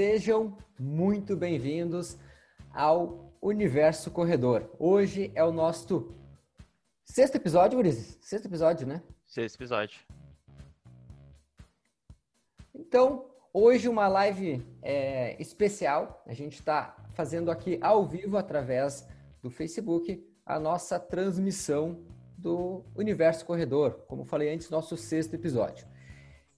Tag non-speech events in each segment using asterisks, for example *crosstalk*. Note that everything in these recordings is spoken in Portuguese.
Sejam muito bem-vindos ao Universo Corredor. Hoje é o nosso sexto episódio, Urizes? Sexto episódio, né? Sexto episódio. Então, hoje uma live é, especial. A gente está fazendo aqui ao vivo através do Facebook a nossa transmissão do Universo Corredor. Como falei antes, nosso sexto episódio.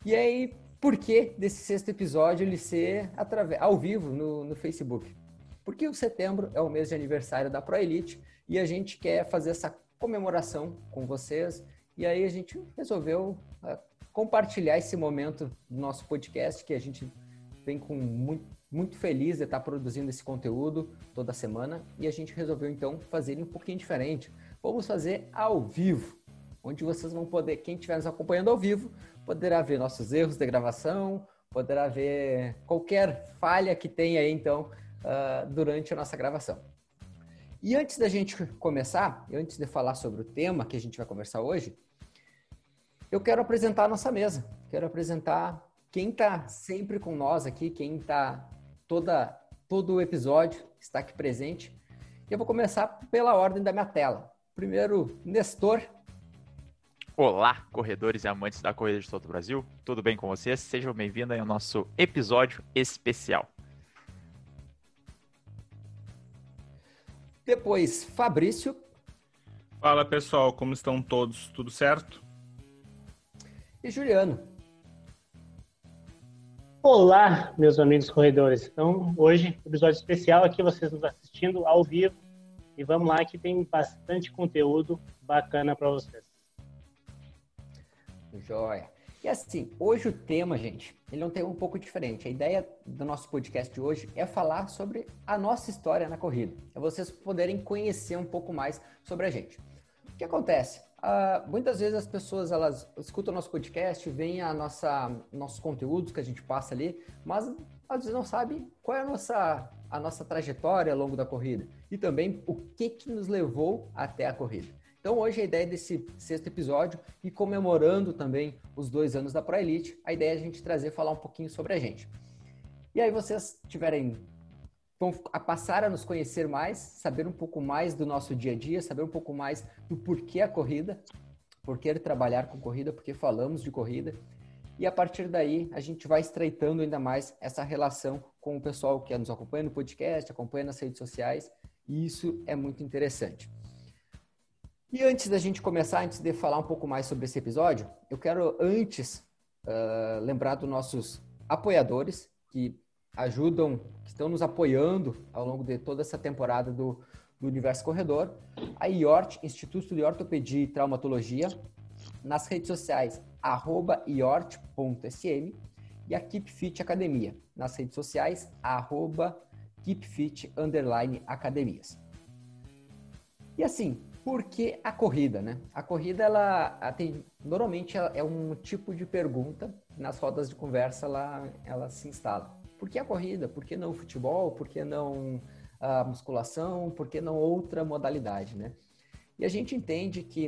E aí, por que desse sexto episódio ele ser através, ao vivo no, no Facebook? Porque o setembro é o mês de aniversário da Pro Elite e a gente quer fazer essa comemoração com vocês. E aí a gente resolveu uh, compartilhar esse momento do nosso podcast que a gente vem com muito, muito feliz de estar produzindo esse conteúdo toda semana e a gente resolveu então fazer um pouquinho diferente. Vamos fazer ao vivo, onde vocês vão poder, quem estiver nos acompanhando ao vivo, poderá ver nossos erros de gravação, poderá ver qualquer falha que tenha aí então uh, durante a nossa gravação. E antes da gente começar, antes de falar sobre o tema que a gente vai conversar hoje, eu quero apresentar a nossa mesa. Quero apresentar quem está sempre com nós aqui, quem está toda todo o episódio está aqui presente. Eu vou começar pela ordem da minha tela. Primeiro, Nestor. Olá, corredores e amantes da corrida de todo o Brasil. Tudo bem com vocês? Sejam bem-vindos ao nosso episódio especial. Depois, Fabrício. Fala pessoal, como estão todos? Tudo certo? E Juliano. Olá, meus amigos corredores. Então, hoje, episódio especial aqui, vocês nos assistindo ao vivo. E vamos lá que tem bastante conteúdo bacana para vocês. Joia. E assim, hoje o tema, gente, ele é um tema um pouco diferente. A ideia do nosso podcast de hoje é falar sobre a nossa história na corrida. É vocês poderem conhecer um pouco mais sobre a gente. O que acontece? Uh, muitas vezes as pessoas elas escutam nosso podcast, veem a nossa nossos conteúdos que a gente passa ali, mas às vezes não sabem qual é a nossa a nossa trajetória ao longo da corrida e também o que que nos levou até a corrida. Então hoje a ideia desse sexto episódio e comemorando também os dois anos da Pro Elite, a ideia é a gente trazer falar um pouquinho sobre a gente. E aí vocês tiverem vão passar a nos conhecer mais, saber um pouco mais do nosso dia a dia, saber um pouco mais do porquê a corrida, por que trabalhar com corrida, porque falamos de corrida. E a partir daí, a gente vai estreitando ainda mais essa relação com o pessoal que nos acompanha no podcast, acompanha nas redes sociais, e isso é muito interessante. E antes da gente começar, antes de falar um pouco mais sobre esse episódio, eu quero antes uh, lembrar dos nossos apoiadores que ajudam, que estão nos apoiando ao longo de toda essa temporada do, do Universo Corredor. A IORT, Instituto de Ortopedia e Traumatologia, nas redes sociais, arroba iort.sm e a Keep Fit Academia, nas redes sociais, arroba keepfit, underline, academias. E assim, por que a corrida, né? A corrida, ela, ela tem, normalmente ela é um tipo de pergunta, nas rodas de conversa ela, ela se instala. Por que a corrida? Por que não o futebol? Por que não a musculação? Por que não outra modalidade, né? E a gente entende que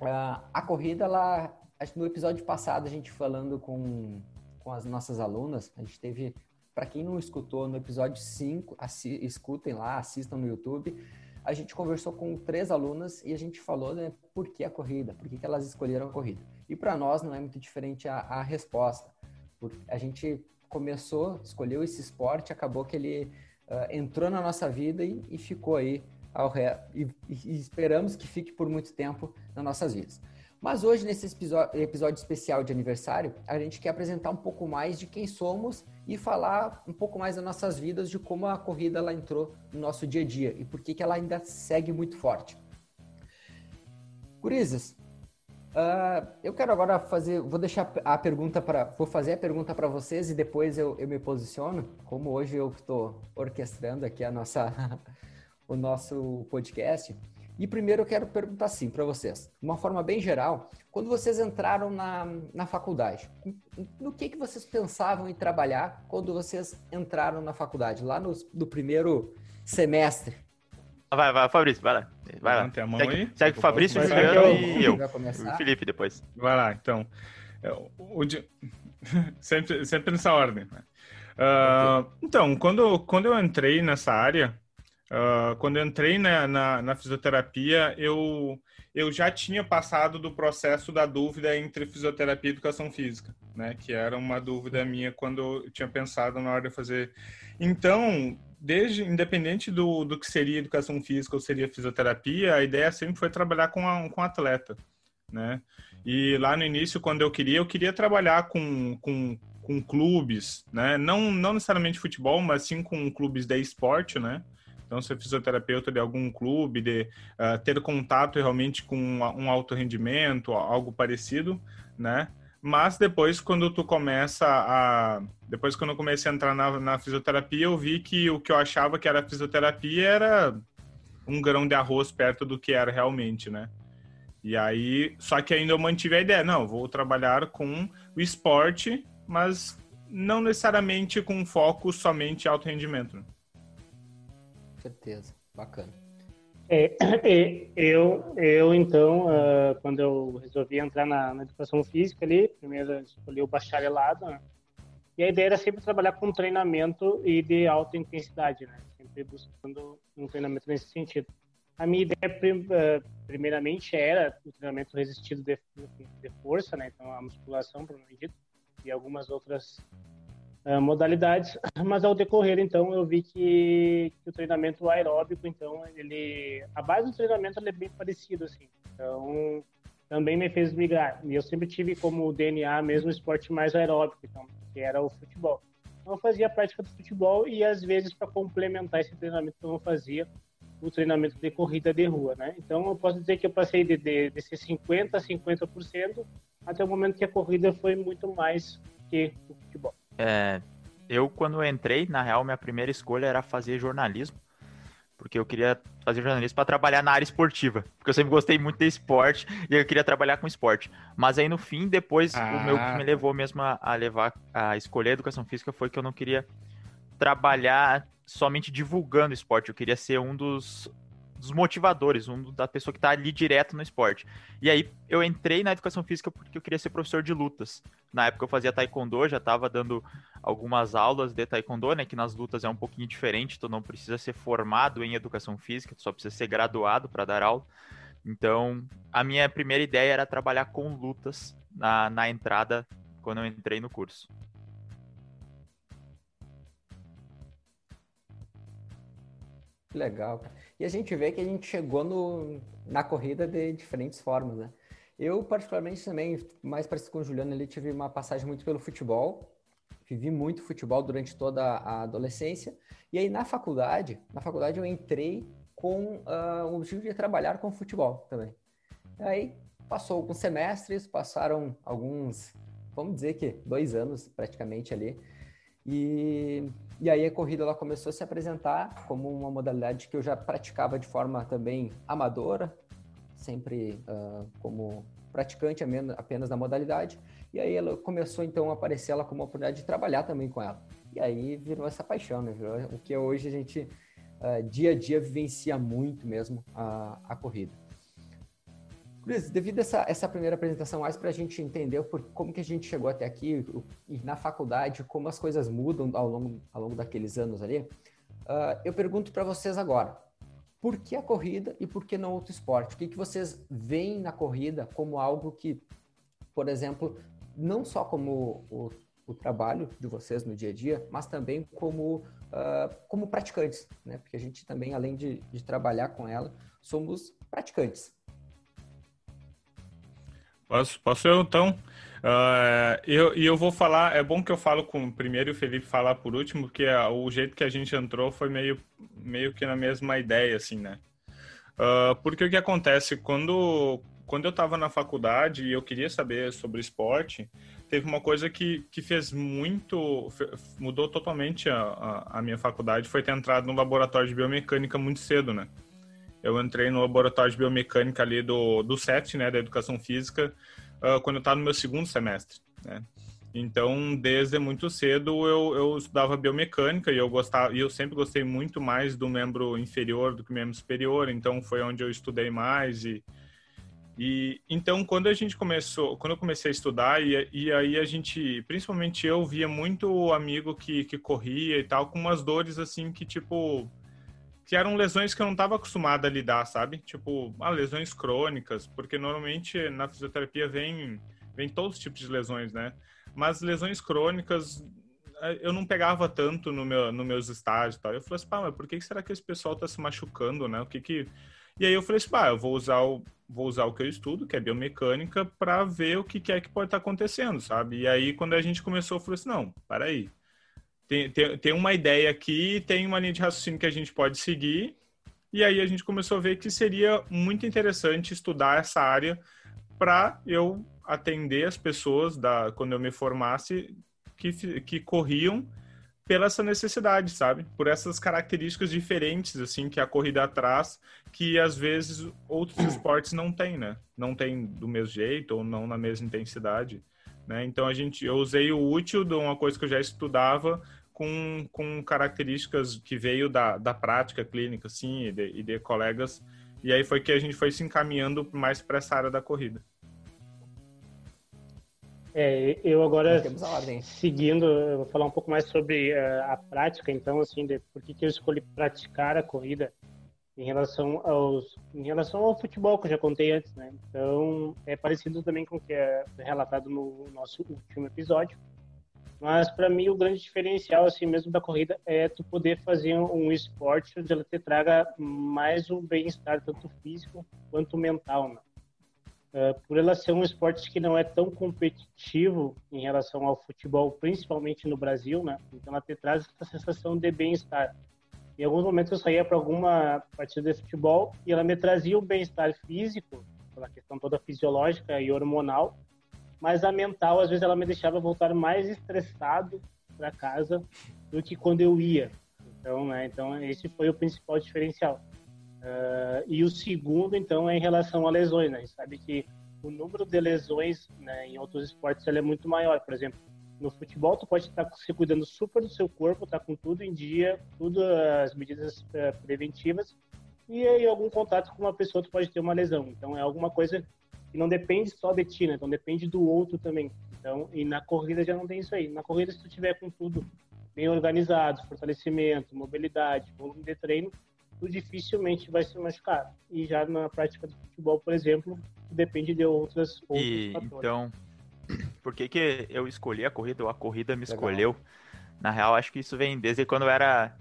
uh, a corrida, ela, no episódio passado, a gente falando com, com as nossas alunas, a gente teve, para quem não escutou, no episódio 5, assi, escutem lá, assistam no YouTube, a gente conversou com três alunas e a gente falou né, por que a corrida, por que, que elas escolheram a corrida. E para nós não é muito diferente a, a resposta. A gente começou, escolheu esse esporte, acabou que ele uh, entrou na nossa vida e, e ficou aí ao ré, e, e, esperamos que fique por muito tempo nas nossas vidas. Mas hoje, nesse episódio, especial de aniversário, a gente quer apresentar um pouco mais de quem somos e falar um pouco mais das nossas vidas, de como a corrida ela entrou no nosso dia a dia e por que, que ela ainda segue muito forte. Gurizes, uh, eu quero agora fazer, vou deixar a pergunta para, vou fazer a pergunta para vocês e depois eu, eu me posiciono, como hoje eu estou orquestrando aqui a nossa, *laughs* o nosso podcast. E primeiro eu quero perguntar assim para vocês, de uma forma bem geral, quando vocês entraram na, na faculdade, no que, que vocês pensavam em trabalhar quando vocês entraram na faculdade, lá no, no primeiro semestre? Vai, vai, Fabrício, vai lá. Vai lá. a mão segue, aí. segue o Fabrício, o Vai, Juliano e eu. O Felipe depois. Vai lá, então. O *laughs* sempre, sempre nessa ordem. Uh, então, quando, quando eu entrei nessa área, uh, quando eu entrei na, na, na, fisioterapia, eu, eu já tinha passado do processo da dúvida entre fisioterapia e educação física, né? Que era uma dúvida minha quando eu tinha pensado na hora de fazer. Então, desde independente do, do que seria educação física ou seria fisioterapia, a ideia sempre foi trabalhar com a, com atleta, né? E lá no início, quando eu queria, eu queria trabalhar com, com com clubes, né? Não, não necessariamente futebol, mas sim com clubes de esporte, né? Então, ser fisioterapeuta de algum clube, de uh, ter contato realmente com um alto rendimento, algo parecido, né? Mas depois, quando tu começa a... Depois, quando eu comecei a entrar na, na fisioterapia, eu vi que o que eu achava que era fisioterapia era um grão de arroz perto do que era realmente, né? E aí, só que ainda eu mantive a ideia, não, vou trabalhar com o esporte mas não necessariamente com foco somente em alto rendimento. Certeza, bacana. É, é, *clears throat* eu, eu então, uh, quando eu resolvi entrar na, na, educação física ali, primeiro escolhi o bacharelado, né? E a ideia era sempre trabalhar com treinamento e de alta intensidade, né? Sempre buscando um treinamento nesse sentido. A minha ideia, primeiramente, era o treinamento resistido de, de força, né? Então, a musculação, provavelmente e algumas outras modalidades, *clears throat* mas ao decorrer, então, eu vi que, que, o treinamento aeróbico, então, ele, a base do treinamento é bem parecido, assim, então, também me fez migrar, e eu sempre tive como DNA mesmo esporte mais aeróbico, então, que era o futebol. Então, eu fazia a prática do futebol e, às vezes, para complementar esse treinamento que eu fazia, o treinamento de corrida de rua, né? Então, eu posso dizer que eu passei de, de, de ser 50% a 50%, até o momento que a corrida foi muito mais que o futebol. É, eu, quando entrei, na real, minha primeira escolha era fazer jornalismo, porque eu queria fazer jornalismo para trabalhar na área esportiva, porque eu sempre gostei muito de esporte e eu queria trabalhar com esporte. Mas aí, no fim, depois, ah. o meu que me levou mesmo a, a levar a escolher a educação física foi que eu não queria trabalhar somente divulgando esporte, eu queria ser um dos dos motivadores, um da pessoa que está ali direto no esporte. E aí eu entrei na educação física porque eu queria ser professor de lutas. Na época eu fazia taekwondo, já estava dando algumas aulas de taekwondo, né, que nas lutas é um pouquinho diferente, tu não precisa ser formado em educação física, tu só precisa ser graduado para dar aula. Então, a minha primeira ideia era trabalhar com lutas na, na entrada quando eu entrei no curso. Legal. E a gente vê que a gente chegou no, na corrida de diferentes formas, né? Eu, particularmente, também, mais parecido com o Juliano, ali tive uma passagem muito pelo futebol. Vivi muito futebol durante toda a adolescência. E aí, na faculdade, na faculdade eu entrei com uh, o objetivo de trabalhar com futebol também. Aí, passou alguns semestres, passaram alguns, vamos dizer que dois anos praticamente ali. E e aí a corrida ela começou a se apresentar como uma modalidade que eu já praticava de forma também amadora, sempre uh, como praticante apenas da modalidade. E aí ela começou então a aparecer ela como uma oportunidade de trabalhar também com ela. E aí virou essa paixão, né? Virou o que hoje a gente uh, dia a dia vivencia muito mesmo a, a corrida. Luiz, devido a essa, essa primeira apresentação, mais para a gente entender por, como que a gente chegou até aqui e na faculdade, como as coisas mudam ao longo, ao longo daqueles anos ali, uh, eu pergunto para vocês agora, por que a corrida e por que não outro esporte? O que, que vocês veem na corrida como algo que, por exemplo, não só como o, o trabalho de vocês no dia a dia, mas também como, uh, como praticantes, né? Porque a gente também, além de, de trabalhar com ela, somos praticantes. Posso, posso eu então? Uh, eu, e eu vou falar, é bom que eu falo com primeiro e o Felipe falar por último, porque o jeito que a gente entrou foi meio, meio que na mesma ideia, assim, né? Uh, porque o que acontece, quando, quando eu estava na faculdade e eu queria saber sobre esporte, teve uma coisa que, que fez muito, mudou totalmente a, a, a minha faculdade, foi ter entrado no laboratório de biomecânica muito cedo, né? Eu entrei no laboratório de biomecânica ali do, do CEFT, né, da Educação Física, uh, quando eu estava no meu segundo semestre, né? Então, desde muito cedo eu, eu estudava biomecânica e eu gostava, e eu sempre gostei muito mais do membro inferior do que membro superior, então foi onde eu estudei mais e, E então quando a gente começou, quando eu comecei a estudar e, e aí a gente, principalmente eu via muito amigo que, que corria e tal com umas dores assim que tipo que eram lesões que eu não estava acostumado a lidar, sabe? Tipo, ah, lesões crônicas, porque normalmente na fisioterapia vem vem todos os tipos de lesões, né? Mas lesões crônicas eh, eu não pegava tanto no meu, nos meus estágios tal. Eu falei assim, pá, mas por que será que esse pessoal tá se machucando, né? O que que... E aí eu falei assim, pá, eu vou usar o, vou usar o que eu estudo, que é biomecânica, para ver o que, que é que pode estar tá acontecendo, sabe? E aí, quando a gente começou, eu falei assim, não, para aí. Tem, tem, tem uma ideia aqui, tem uma linha de raciocínio que a gente pode seguir, e aí a gente começou a ver que seria muito interessante estudar essa área para eu atender as pessoas da quando eu me formasse que, que corriam pela essa necessidade, sabe? Por essas características diferentes, assim, que a corrida traz, que às vezes outros *clears throat* esportes não têm, né? Não tem do mesmo jeito ou não na mesma intensidade, né? Então a gente, eu usei o útil de uma coisa que eu já estudava com, com características que veio da, da prática clínica, assim, e de, e de colegas, e aí foi que a gente foi se encaminhando mais para essa área da corrida. É, eu agora, seguindo, eu vou falar um pouco mais sobre uh, a prática, então, assim, de por que, que eu escolhi praticar a corrida em relação, aos, em relação ao futebol, que eu já contei antes, né? Então, é parecido também com o que é relatado no nosso último episódio. Mas, para mim, o grande diferencial, assim mesmo, da corrida é tu poder fazer um esporte onde ela te traga mais o bem-estar, tanto físico quanto mental, né? Uh, por ela ser um esporte que não é tão competitivo em relação ao futebol, principalmente no Brasil, né? Então ela te traz essa sensação de bem-estar. Em alguns momentos eu saía para alguma partida de futebol e ela me trazia o bem-estar físico, pela questão toda fisiológica e hormonal, mas a mental às vezes ela me deixava voltar mais estressado para casa do que quando eu ia. Então, né? Então esse foi o principal diferencial. Uh, e o segundo, então, é em relação a lesões. Né? A gente sabe que o número de lesões né, em outros esportes é muito maior. Por exemplo, no futebol, tu pode estar se cuidando super do seu corpo, tá com tudo em dia, tudo as medidas uh, preventivas, e em algum contato com uma pessoa tu pode ter uma lesão. Então, é alguma coisa que não depende só de ti, né? Então, depende do outro também. Então, e na corrida já não tem isso aí. Na corrida, se tu tiver com tudo bem organizado, fortalecimento, mobilidade, volume de treino, tu dificilmente vai se machucar. E já na prática do futebol, por exemplo, depende de outras, outros e, fatores. Então, *clears throat* por que, que eu escolhi a corrida ou a corrida me escolheu? Na real, acho que isso vem desde quando eu era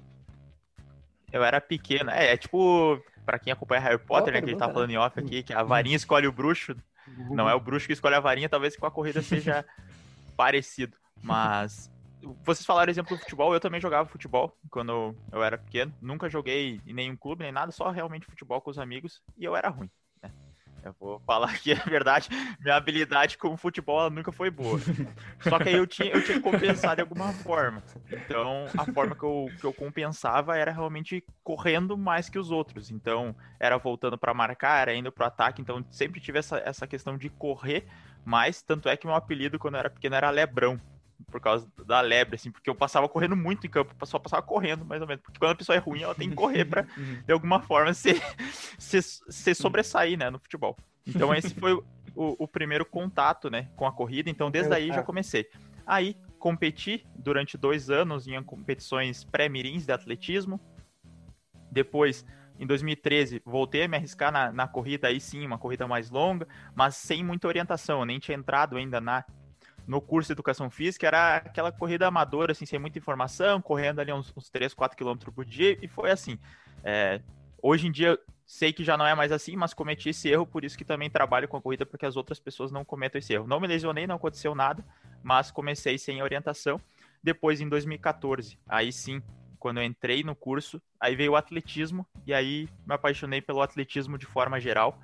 eu era pequeno. É, é tipo, para quem acompanha Harry Potter, né, que a gente tá falando em off aqui, que a varinha escolhe o bruxo. Não é o bruxo que escolhe a varinha, talvez com a corrida seja *laughs* parecido. Mas vocês falaram exemplo do futebol, eu também jogava futebol quando eu era pequeno. Nunca joguei em nenhum clube nem nada, só realmente futebol com os amigos e eu era ruim. Eu vou falar que é *laughs* verdade, minha habilidade com futebol nunca foi boa. Só que aí eu tinha, eu tinha que compensar de alguma forma. Então, a forma que eu, que eu compensava era realmente correndo mais que os outros. Então, era voltando para marcar, era indo o ataque. Então, sempre tive essa, essa questão de correr mais. Tanto é que meu apelido quando eu era pequeno era Lebrão por causa da lebre, assim, porque eu passava correndo muito em campo, só passava correndo, mais ou menos. Porque quando a pessoa é ruim, ela tem que correr para *laughs* uhum. de alguma forma, se, se, se sobressair, né, no futebol. Então, *laughs* esse foi o, o, primeiro contato, né, com a corrida. Então, desde aí já comecei. Aí, competi durante dois anos em competições pré-mirins de atletismo. Depois, em 2013, voltei a me arriscar na, na corrida, aí sim, uma corrida mais longa, mas sem muita orientação. Eu nem tinha entrado ainda na no curso de Educação Física era aquela corrida amadora, assim, sem muita informação, correndo ali uns, uns 3, 4 quilômetros por dia, e foi assim. É, hoje em dia, sei que já não é mais assim, mas cometi esse erro, por isso que também trabalho com a corrida, porque as outras pessoas não cometam esse erro. Não me lesionei, não aconteceu nada, mas comecei sem orientação. Depois, em 2014, aí sim, quando eu entrei no curso, aí veio o atletismo, e aí me apaixonei pelo atletismo de forma geral.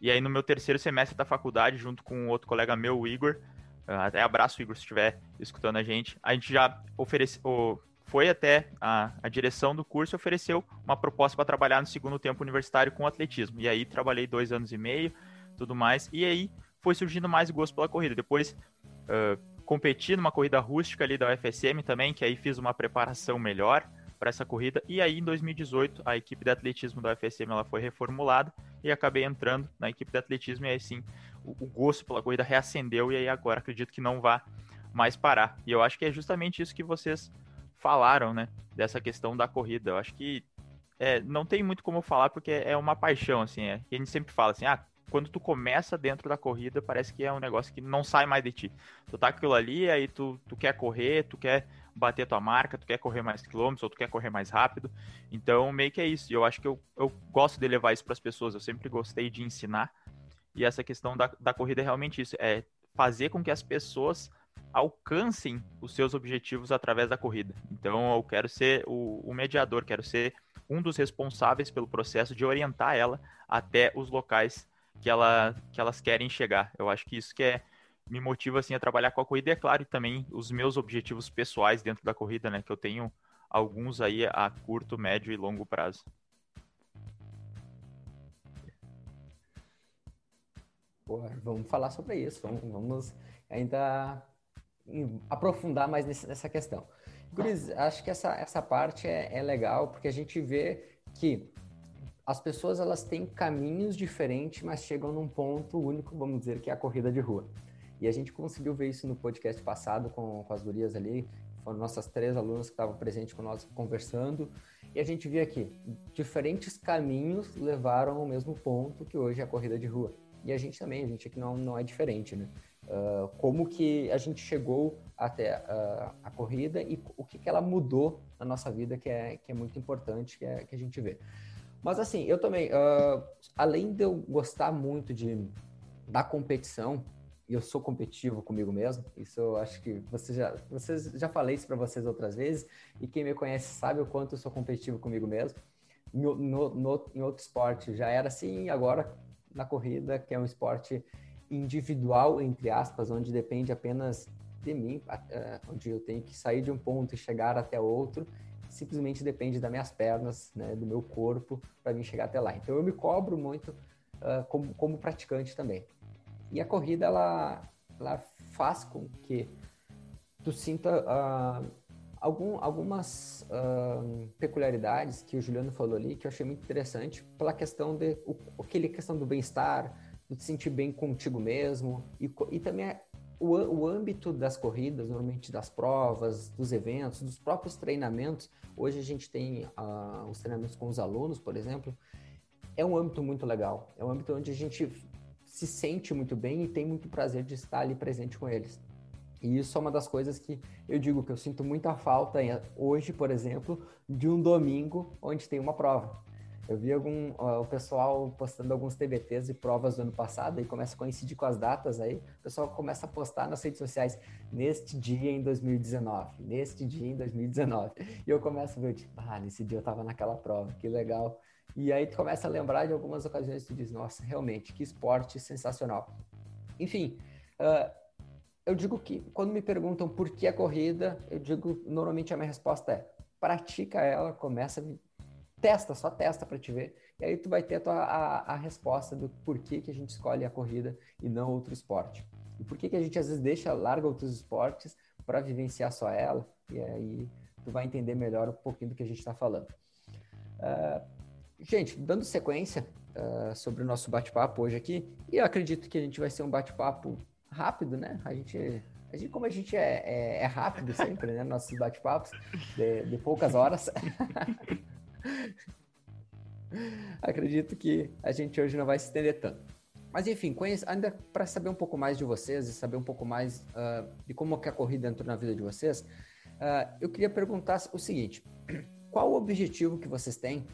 E aí, no meu terceiro semestre da faculdade, junto com outro colega meu, o Igor, até abraço, Igor, se estiver escutando a gente. A gente já ofereceu, foi até a, a direção do curso e ofereceu uma proposta para trabalhar no segundo tempo universitário com atletismo. E aí trabalhei dois anos e meio, tudo mais. E aí foi surgindo mais gosto pela corrida. Depois uh, competi numa corrida rústica ali da UFSM também, que aí fiz uma preparação melhor para essa corrida. E aí em 2018 a equipe de atletismo da UFSM ela foi reformulada e acabei entrando na equipe de atletismo e aí sim o, gosto pela corrida reacendeu e aí agora acredito que não vá mais parar. E eu acho que é justamente isso que vocês falaram, né? Dessa questão da corrida. Eu acho que é, não tem muito como falar porque é uma paixão, assim. É, a gente sempre fala assim, ah, quando tu começa dentro da corrida, parece que é um negócio que não sai mais de ti. Tu tá aquilo ali, aí tu, tu quer correr, tu quer bater tua marca, tu quer correr mais quilômetros ou tu quer correr mais rápido. Então, meio que é isso. E eu acho que eu, eu gosto de levar isso para as pessoas. Eu sempre gostei de ensinar. E essa questão da, da corrida é realmente isso. É fazer com que as pessoas alcancem os seus objetivos através da corrida. Então, eu quero ser o, o mediador, quero ser um dos responsáveis pelo processo de orientar ela até os locais que, ela, que elas querem chegar. Eu acho que isso que é, me motiva assim a trabalhar com a corrida e é claro também os meus objetivos pessoais dentro da corrida, né, que eu tenho alguns aí a curto, médio e longo prazo. Porra, vamos falar sobre isso, vamos, vamos ainda aprofundar mais nessa questão. Guris, acho que essa, essa parte é, é legal, porque a gente vê que as pessoas elas têm caminhos diferentes, mas chegam num ponto único, vamos dizer, que é a corrida de rua. E a gente conseguiu ver isso no podcast passado com, com as gurias ali, foram nossas três alunas que estavam presentes nós conversando, e a gente viu aqui, diferentes caminhos levaram ao mesmo ponto que hoje é a corrida de rua. E a gente também, a gente aqui não, não é diferente, né? Uh, como que a gente chegou até uh, a corrida e o que, que ela mudou na nossa vida, que é, que é muito importante, que, é, que a gente vê. Mas assim, eu também, uh, além de eu gostar muito de, da competição, e eu sou competitivo comigo mesmo, isso eu acho que você já, vocês já falei isso para vocês outras vezes, e quem me conhece sabe o quanto eu sou competitivo comigo mesmo. No, no, no, em outro esporte já era assim, agora na corrida, que é um esporte individual, entre aspas, onde depende apenas de mim, onde eu tenho que sair de um ponto e chegar até outro, simplesmente depende das minhas pernas, né, do meu corpo, para mim chegar até lá. Então eu me cobro muito uh, como, como praticante também. E a corrida, ela, ela faz com que tu sinta uh, algum, algumas uh, peculiaridades que o Juliano falou ali, que eu achei muito interessante, pela questão de, o, aquele questão do bem-estar, de te sentir bem contigo mesmo, e, e também o, o âmbito das corridas, normalmente das provas, dos eventos, dos próprios treinamentos. Hoje a gente tem uh, os treinamentos com os alunos, por exemplo. É um âmbito muito legal. É um âmbito onde a gente se sente muito bem e tem muito prazer de estar ali presente com eles. E isso é uma das coisas que eu digo que eu sinto muita falta hoje, por exemplo, de um domingo onde tem uma prova. Eu vi algum, ó, o pessoal postando alguns TBTs e provas do ano passado e começa a coincidir com as datas aí. O pessoal começa a postar nas redes sociais neste dia em 2019, neste dia em 2019. E eu começo a ver, tipo, ah, nesse dia eu tava naquela prova, que legal. E aí tu começa a lembrar de algumas ocasiões e tu diz, nossa, realmente, que esporte sensacional. Enfim, uh, eu digo que quando me perguntam por que a corrida, eu digo, normalmente a minha resposta é, pratica ela, começa testa, só testa para te ver. E aí tu vai ter a, tua, a, a, resposta do porquê que a gente escolhe a corrida e não outro esporte. E por que que a gente às vezes deixa, larga outros esportes para vivenciar só ela. E aí tu vai entender melhor um pouquinho do que a gente está falando. Uh, gente, dando sequência uh, sobre o nosso bate-papo hoje aqui, e eu acredito que a gente vai ser um bate-papo rápido, né? A gente a gente, como a gente é, é, é rápido sempre, né? Nossos bate-papos, de, de, poucas horas. *laughs* Acredito que a gente hoje não vai se estender tanto. Mas enfim, ainda para saber um pouco mais de vocês e saber um pouco mais uh, de como que a corrida entrou na vida de vocês, uh, eu queria perguntar o seguinte: qual o objetivo que vocês têm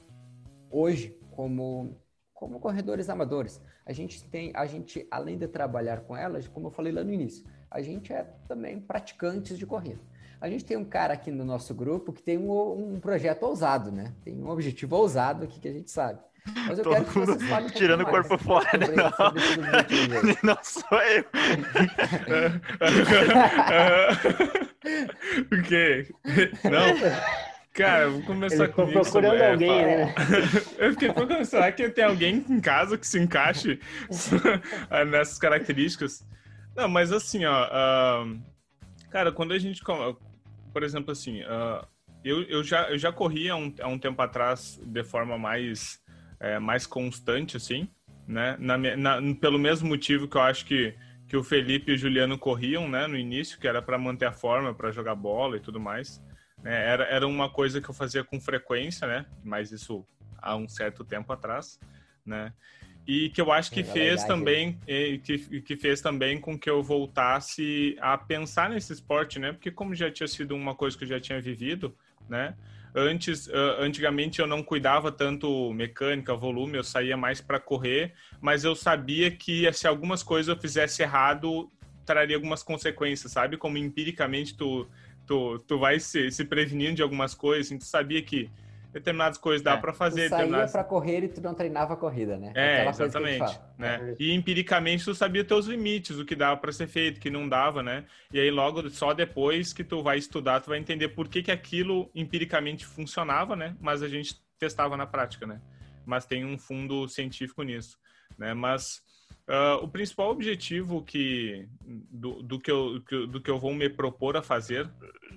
hoje como como corredores amadores? A gente tem, a gente além de trabalhar com elas, como eu falei lá no início, a gente é também praticantes de corrida. A gente tem um cara aqui no nosso grupo que tem um, um projeto ousado, né? Tem um objetivo ousado aqui que a gente sabe. Mas eu Todo quero que vocês falem um Tirando o corpo fora, né? Não. *laughs* não sou eu. *laughs* *laughs* o quê? Não? Cara, vou começar Ele comigo. procurando sobre... alguém, né? *laughs* Eu fiquei procurando, será que tem alguém em casa que se encaixe *laughs* nessas características? Não, mas assim, ó... Uh... Cara, quando a gente por exemplo, assim, uh, eu, eu, já, eu já corria há um, há um tempo atrás de forma mais, é, mais constante, assim. né? Na, na, pelo mesmo motivo que eu acho que, que o Felipe e o Juliano corriam, né? No início, que era para manter a forma, para jogar bola e tudo mais. Né? Era, era uma coisa que eu fazia com frequência, né? Mas isso há um certo tempo atrás, né? E que eu acho que fez também que, que fez também com que eu voltasse a pensar nesse esporte, né? Porque como já tinha sido uma coisa que eu já tinha vivido, né? Antes, antigamente eu não cuidava tanto mecânica, volume, eu saía mais para correr, mas eu sabia que se algumas coisas eu fizesse errado, traria algumas consequências, sabe? Como empiricamente tu tu, tu vai se, se prevenindo de algumas coisas, assim, tu sabia que determinadas coisas dá é, para fazer. Tu saía determinadas... para correr e tu não treinava a corrida, né? É, exatamente. Né? É. E empiricamente tu sabia teus limites, o que dava para ser feito, o que não dava, né? E aí logo, só depois que tu vai estudar, tu vai entender por que, que aquilo empiricamente funcionava, né? Mas a gente testava na prática, né? Mas tem um fundo científico nisso, né? Mas... Uh, o principal objetivo que do, do, que eu, do que eu vou me propor a fazer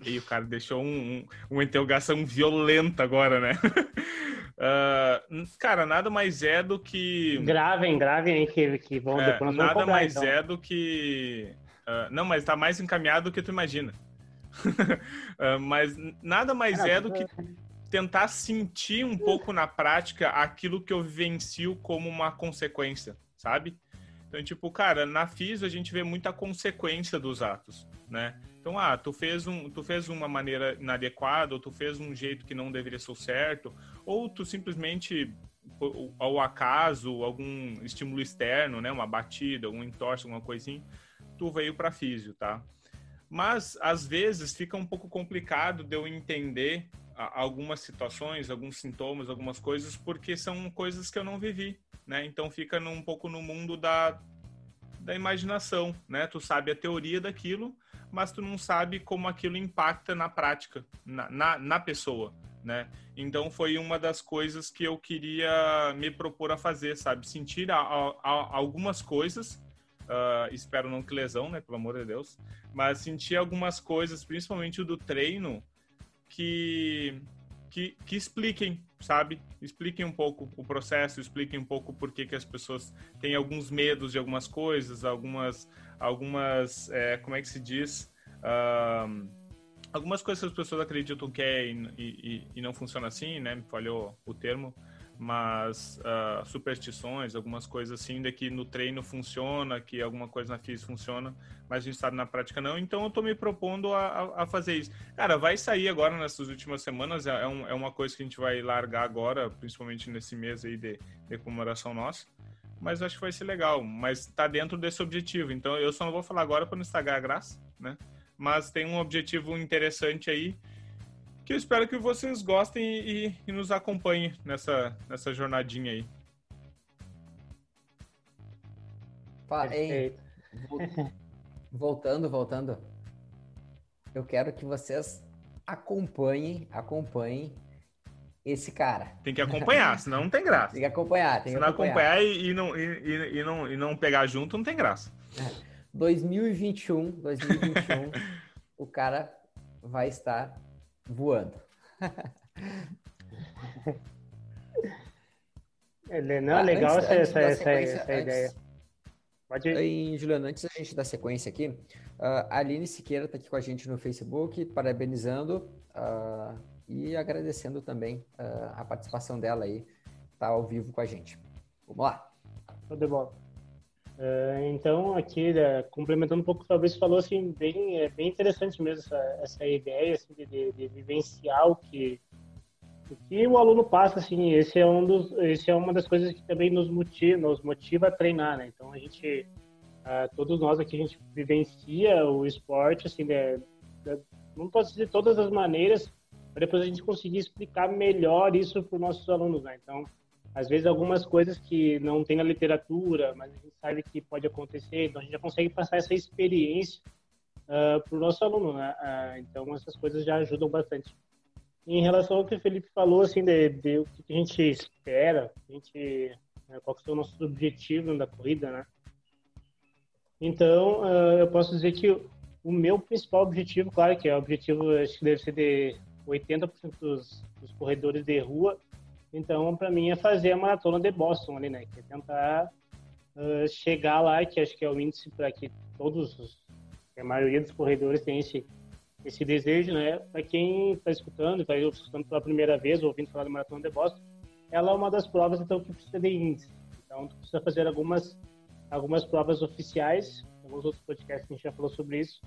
e o cara deixou um, um, uma interrogação violenta agora, né? *laughs* uh, cara, nada mais é do que. Gravem, gravem aí que, que vão é, depois Nada mais então. é do que. Uh, não, mas tá mais encaminhado do que tu imagina. *laughs* mas nada mais ah, é do que tentar sentir um pouco na prática aquilo que eu vivencio como uma consequência, sabe? Então, tipo, cara, na FIS a gente vê muita consequência dos atos, né? Então, ah, tu fez, um, tu fez uma maneira inadequada, ou tu fez um jeito que não deveria ser certo, ou tu simplesmente, ao acaso, algum estímulo externo, né, uma batida, um entorse, alguma coisinha, tu veio para físio, tá? Mas, às vezes, fica um pouco complicado de eu entender algumas situações, alguns sintomas, algumas coisas, porque são coisas que eu não vivi, né? Então, fica um pouco no mundo da, da imaginação, né? Tu sabe a teoria daquilo, mas tu não sabe como aquilo impacta na prática, na, na, na pessoa, né? Então foi uma das coisas que eu queria me propor a fazer, sabe? Sentir a, a, a algumas coisas, uh, espero não que lesão, né? Pelo amor de Deus, mas sentir algumas coisas, principalmente o do treino, que, que, que expliquem, sabe? Expliquem um pouco o processo, expliquem um pouco por que, que as pessoas têm alguns medos de algumas coisas, algumas algumas, é, como é que se diz? Uh, algumas coisas que as pessoas acreditam que é e, e, e, não funciona assim, né? Me falhou o termo, mas uh, superstições, algumas coisas assim, de que no treino funciona, que alguma coisa na física funciona, mas a gente sabe na prática não. Então eu tô me propondo a, a fazer isso. Cara, vai sair agora nessas últimas semanas, é, é, um, é, uma coisa que a gente vai largar agora, principalmente nesse mês aí de, de comemoração nossa mas acho que vai ser legal. Mas tá dentro desse objetivo. Então eu só não vou falar agora para não estragar a graça, né? Mas tem um objetivo interessante aí que eu espero que vocês gostem e, e nos acompanhem nessa, nessa jornadinha aí. Ei, voltando, voltando. Eu quero que vocês acompanhem, acompanhem esse cara. Tem que acompanhar, *laughs* senão não tem graça. Tem que acompanhar, tem Se não acompanhar, e, e, não, e, e, não, e não pegar junto, não tem graça. 2021, 2021, *laughs* o cara vai estar voando. Ele, não, ah, legal antes, essa, antes essa, essa, ideia. Pode ir. Em, Juliano, antes da gente dar sequência aqui, uh, a Aline Siqueira está aqui com a gente no Facebook, parabenizando. Uh, e agradecendo também uh, a participação dela aí, tá ao vivo com a gente. Vamos lá. Tudo. Uh, então, aqui, uh, complementando um pouco o que falou, assim, bem, é bem interessante mesmo essa, essa ideia assim, de, de, de vivenciar o que, o que o aluno passa, assim, esse é, um dos, esse é uma das coisas que também nos motiva, nos motiva a treinar, né? Então, a gente, uh, todos nós aqui, a gente vivencia o esporte, assim, de, de, não posso dizer todas as maneiras, para depois a gente conseguir explicar melhor isso para os nossos alunos, né? Então, às vezes algumas coisas que não tem na literatura, mas a gente sabe que pode acontecer, então a gente já consegue passar essa experiência uh, para o nosso aluno, né? Uh, então essas coisas já ajudam bastante. Em relação ao que o Felipe falou, assim, de, de o que a gente espera, a gente, né, qual que são os nossos objetivos da corrida, né? Então, uh, eu posso dizer que o meu principal objetivo, claro que é o objetivo, acho que deve ser de 80% dos, dos, corredores de rua. Então, para mim, é fazer a maratona de Boston ali, né? Que é tentar uh, chegar lá, que acho que é o índice para que todos, os, a maioria dos corredores tem esse, esse desejo, né? Para quem está escutando, está escutando pela primeira vez, ouvindo falar da Maratona de Boston, ela é uma das provas, então, que precisa de índice. Então, tu precisa fazer algumas, algumas provas oficiais, alguns outros podcasts a gente já falou sobre isso,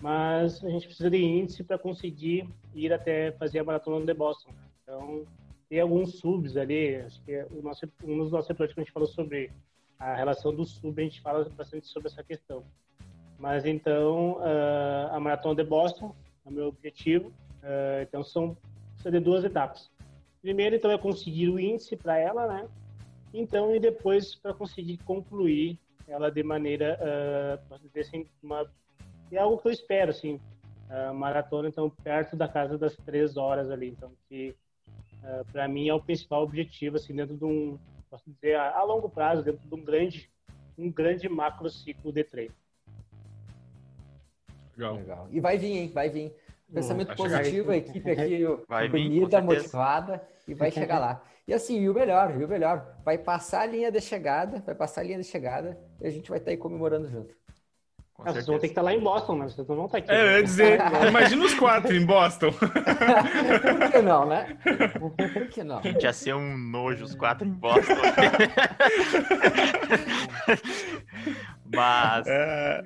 mas a gente precisa de índice para conseguir ir até fazer a Maratona de Boston. Então, tem alguns subs ali, acho que é o nosso, um dos nossos episódios que a gente falou sobre a relação do sub, a gente fala bastante sobre essa questão. Mas então, uh, a Maratona de Boston é o meu objetivo. Uh, então, são precisa de duas etapas. Primeiro, então, é conseguir o índice para ela, né? Então, e depois para conseguir concluir ela de maneira, uh, assim, uma, é algo que eu espero, assim, uh, maratona, então, perto da casa das três horas ali. Então, que uh, para mim é o principal objetivo, assim, dentro de um, posso dizer, a, a longo prazo, dentro de um grande, um grande macro ciclo de treino. Legal. Legal. E vai vir, hein? Vai vir. Pensamento positivo, a equipe aqui *laughs* vai unida, motivada e vai chegar lá. E assim, e o melhor, e o melhor, vai passar a linha de chegada, vai passar a linha de chegada e a gente vai estar aí comemorando junto. Ah, vocês vão ter que estar lá em Boston, né? Vocês não vão estar aqui. É, eu ia dizer, *laughs* imagina os quatro em Boston. Por que não, né? *laughs* Por que não? Gente, ia ser um nojo os quatro em Boston. *laughs* Mas, é...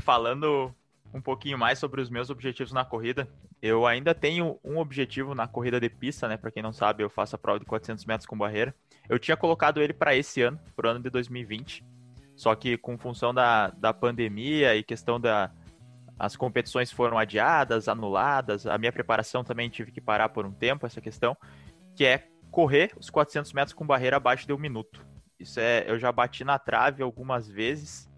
falando um pouquinho mais sobre os meus objetivos na corrida, eu ainda tenho um objetivo na corrida de pista, né? Para quem não sabe, eu faço a prova de 400 metros com barreira. Eu tinha colocado ele para esse ano, para o ano de 2020. Só que com função da, da pandemia e questão da. As competições foram adiadas, anuladas, a minha preparação também tive que parar por um tempo, essa questão, que é correr os 400 metros com barreira abaixo de um minuto. Isso é, eu já bati na trave algumas vezes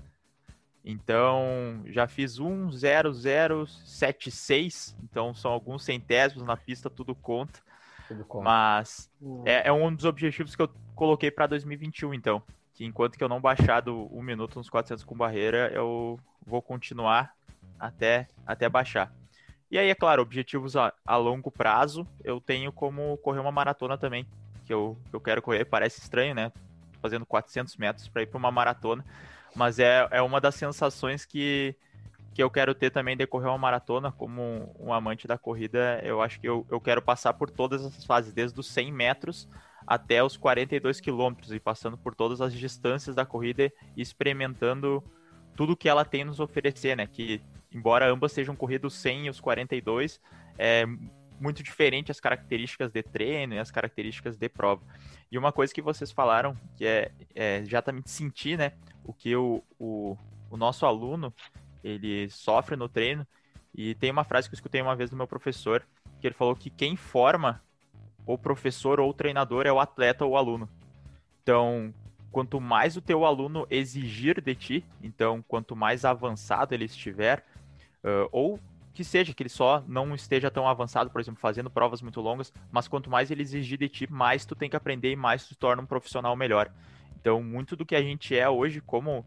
então, já fiz 1,0076, então são alguns centésimos na pista, tudo conta. Tudo conta. Mas uhum. é, é, um dos objetivos que eu coloquei para 2021, então. Que enquanto que eu não baixar do 1 minuto nos 400 com barreira, eu vou continuar até, até baixar. E aí, é claro, objetivos a, a longo prazo, eu tenho como correr uma maratona também, que eu, eu quero correr. Parece estranho, né? Fazendo 400 metros para ir para uma maratona mas é, é uma das sensações que, que eu quero ter também decorrer uma maratona, como um, um, amante da corrida, eu acho que eu, eu quero passar por todas essas fases, desde os 100 metros até os 42 quilômetros, e passando por todas as distâncias da corrida e experimentando tudo que ela tem nos oferecer, né? Que, embora ambas sejam corridas 100 e os 42, é muito diferente as características de treino e as características de prova. E uma coisa que vocês falaram, que é, é exatamente sentir, né? O que o, o, o nosso aluno, ele sofre no treino. E tem uma frase que eu escutei uma vez do meu professor, que ele falou que quem forma o professor ou o treinador é o atleta ou o aluno. Então, quanto mais o teu aluno exigir de ti, então quanto mais avançado ele estiver, uh, ou que seja, que ele só não esteja tão avançado, por exemplo, fazendo provas muito longas, mas quanto mais ele exigir de ti, mais tu tem que aprender e mais tu torna um profissional melhor. Então, muito do que a gente é hoje como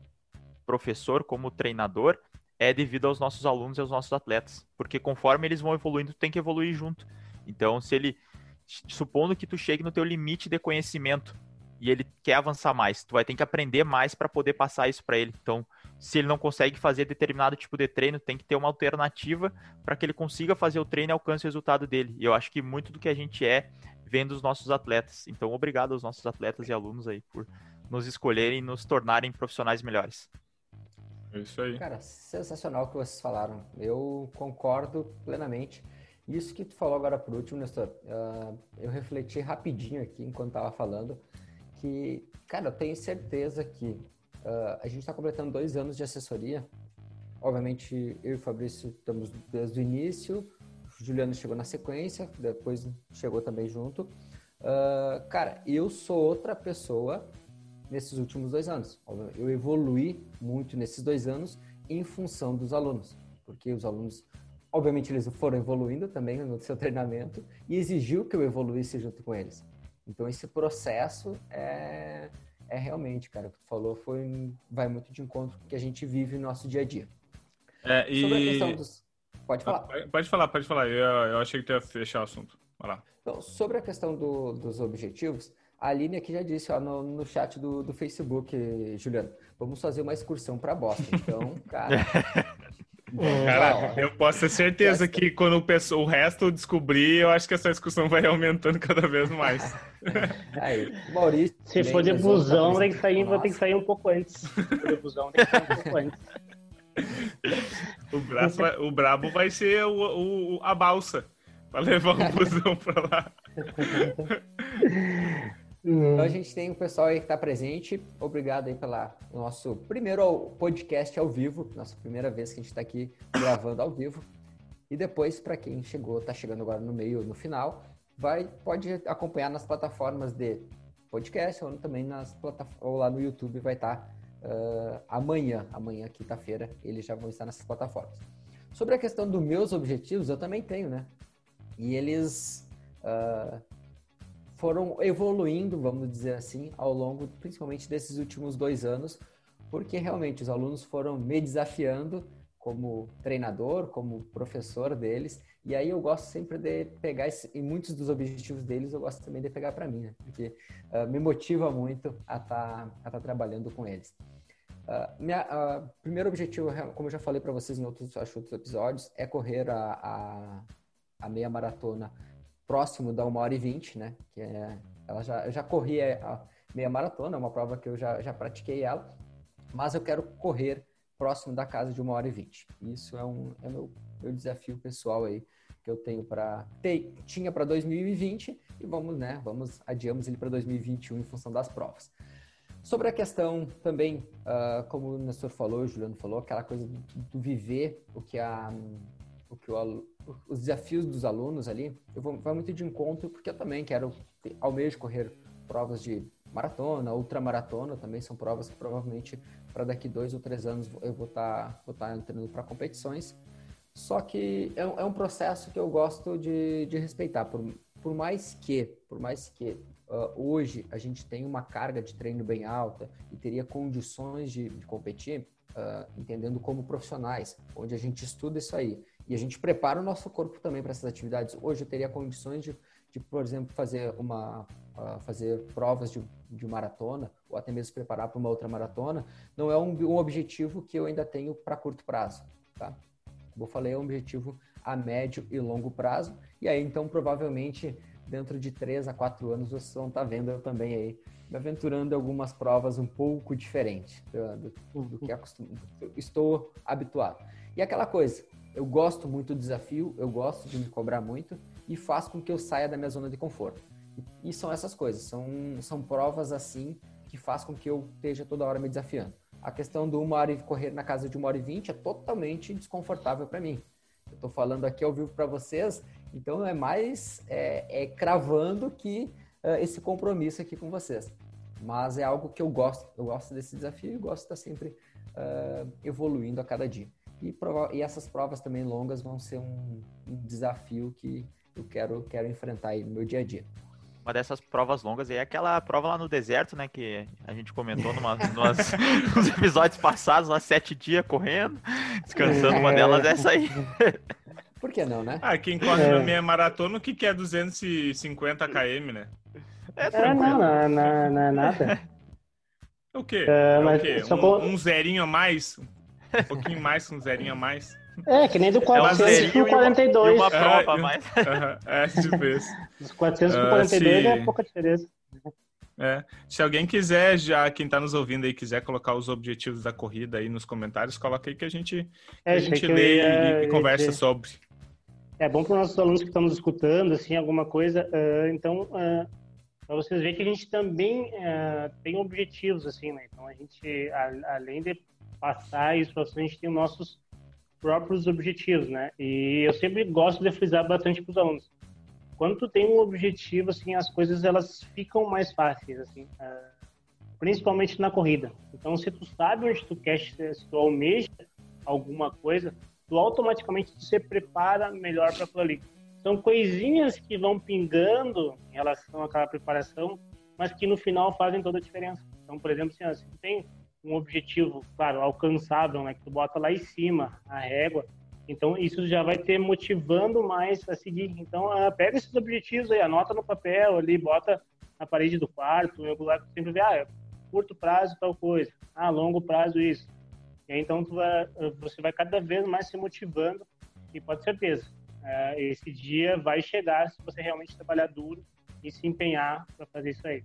professor, como treinador, é devido aos nossos alunos e aos nossos atletas, porque conforme eles vão evoluindo, tu tem que evoluir junto. Então, se ele supondo que tu chegue no teu limite de conhecimento e ele quer avançar mais, tu vai ter que aprender mais para poder passar isso para ele. Então, se ele não consegue fazer determinado tipo de treino, tem que ter uma alternativa para que ele consiga fazer o treino e alcance o resultado dele. E eu acho que muito do que a gente é vem dos nossos atletas. Então, obrigado aos nossos atletas e alunos aí por nos escolherem e nos tornarem profissionais melhores. É isso aí. Cara, sensacional o que vocês falaram. Eu concordo plenamente. Isso que tu falou agora por último, Nestor, uh, eu refleti rapidinho aqui enquanto tava falando que, cara, eu tenho certeza que Uh, a gente está completando dois anos de assessoria. Obviamente, eu e o Fabrício estamos desde o início. O Juliano chegou na sequência, depois chegou também junto. Uh, cara, eu sou outra pessoa nesses últimos dois anos. Eu evolui muito nesses dois anos em função dos alunos, porque os alunos, obviamente, eles foram evoluindo também no seu treinamento e exigiu que eu evoluísse junto com eles. Então, esse processo é, é realmente, cara, o que tu falou foi, vai muito de encontro com o que a gente vive no nosso dia a dia. É, e... Sobre a questão dos... Pode falar. Pode falar, pode falar. Eu, eu achei que tu ia fechar o assunto. Vai lá. Então, sobre a questão do, dos objetivos, A Aline aqui já disse ó, no, no chat do, do Facebook, Juliano, vamos fazer uma excursão para Boston. Então, *laughs* cara. Cara, eu posso ter certeza que quando o, resto descobrir, eu acho que essa discussão vai aumentando cada vez mais. *laughs* Aí, Maurício. Se for de busão, tem que, sair, tem que sair um pouco antes. Se for de busão, tem que sair um pouco antes. O, braço, o brabo vai ser o, o, a balsa para levar o busão para lá. *laughs* Então a gente tem o pessoal aí que está presente. Obrigado aí pelo nosso primeiro podcast ao vivo, nossa primeira vez que a gente está aqui gravando ao vivo. E depois, para quem chegou, está chegando agora no meio, no final, vai pode acompanhar nas plataformas de podcast ou também nas ou lá no YouTube vai estar tá, uh, amanhã, amanhã quinta-feira, eles já vão estar nessas plataformas. Sobre a questão dos meus objetivos, eu também tenho, né? E eles uh, foram evoluindo, vamos dizer assim, ao longo, principalmente desses últimos dois anos, porque realmente os alunos foram me desafiando como treinador, como professor deles, e aí eu gosto sempre de pegar, esse, e muitos dos objetivos deles eu gosto também de pegar para mim, né? porque uh, me motiva muito a estar tá, tá trabalhando com eles. Uh, minha, uh, primeiro objetivo, como eu já falei para vocês em outros, outros episódios, é correr a, a, a meia maratona próximo da 1 hora e 20, né? Que é, ela já, eu já corri a meia maratona, é uma prova que eu já, já pratiquei ela, mas eu quero correr próximo da casa de 1 hora e 20. Isso é, um, é meu, meu desafio pessoal aí que eu tenho para tinha para 2020 e vamos, né? Vamos adiamos ele para 2021 em função das provas. Sobre a questão também, uh, como o Nestor falou, o Juliano falou, aquela coisa do, do viver o que a o que o, os desafios dos alunos ali, eu vou, vai muito de encontro, porque eu também quero, almejo correr provas de maratona, ultramaratona, também são provas que provavelmente para daqui dois ou três anos eu vou estar tá, vou tá entrando para competições. Só que é, é, um processo que eu gosto de, de respeitar, por, por mais que, por mais que uh, hoje a gente tem uma carga de treino bem alta e teria condições de, de competir, uh, entendendo como profissionais, onde a gente estuda isso aí e a gente prepara o nosso corpo também para essas atividades. Hoje eu teria condições de, de por exemplo, fazer uma uh, fazer provas de, de maratona ou até mesmo preparar para uma outra maratona. Não é um, um objetivo que eu ainda tenho para curto prazo, tá? Como eu falei, é um objetivo a médio e longo prazo. E aí, então, provavelmente, dentro de três a quatro anos, vocês vão estar tá vendo eu também aí me aventurando em algumas provas um pouco diferentes do, do, do que acostum, estou habituado. E aquela coisa, eu gosto muito do desafio, eu gosto de me cobrar muito e faz com que eu saia da minha zona de conforto. E, e são essas coisas, são, são provas assim que faz com que eu esteja toda hora me desafiando. A questão do uma hora e correr na casa de uma hora e vinte é totalmente desconfortável para mim. Eu estou falando aqui ao vivo para vocês, então é mais é, é cravando que uh, esse compromisso aqui com vocês. Mas é algo que eu gosto, eu gosto desse desafio e gosto de estar sempre uh, evoluindo a cada dia. E, e essas provas também longas vão ser um, um, desafio que eu quero, quero enfrentar aí no meu dia a dia. Uma dessas provas longas é aquela prova lá no deserto, né? Que a gente comentou numa, *laughs* numas, nos episódios passados, lá sete dias correndo, descansando. Uma delas é essa aí. Por que não, né? Ah, quem corre é. na minha maratona, o que, que é 250 km, né? É, é não, não, não, não é nada. *laughs* O quê? É, é o quê? Um, um, zerinho a mais? Um pouquinho mais, um zerinho a mais. É, que nem do 400 pro 42. E uma prova a mais. É, *laughs* tipo isso. Dos 400 pro 42 uh, é pouca diferença. É. Se alguém quiser, já quem está nos ouvindo aí, quiser colocar os objetivos da corrida aí nos comentários, coloca aí que a gente, é, a gente lê ia, e, e conversa sobre. É bom para os nossos alunos que estão nos escutando, assim, alguma coisa. Uh, então, uh, para vocês verem que a gente também uh, tem objetivos, assim, né? Então, a gente, a, além de passar isso, a gente tem os nossos próprios objetivos, né? E eu sempre gosto de frisar bastante para os alunos. Quando tu tem um objetivo, assim, as coisas elas ficam mais fáceis, assim, uh, principalmente na corrida. Então, se tu sabe onde tu quer, se tu almeja alguma coisa, tu automaticamente se prepara melhor para aquilo ali. São coisinhas que vão pingando em relação àquela preparação, mas que no final fazem toda a diferença. Então, por exemplo, assim, se tem um objetivo, claro, alcançável, né? Que tu bota lá em cima a régua. Então, isso já vai ter motivando mais a seguir. Então, uh, pega esses objetivos aí, anota no papel ali, bota na parede do quarto, em algum lugar, sempre vê, ah, curto prazo tal coisa, ah, longo prazo isso. E aí, então vai, você vai cada vez mais se motivando e pode ter certeza, é, esse dia vai chegar se você realmente trabalhar duro e se empenhar para fazer isso aí.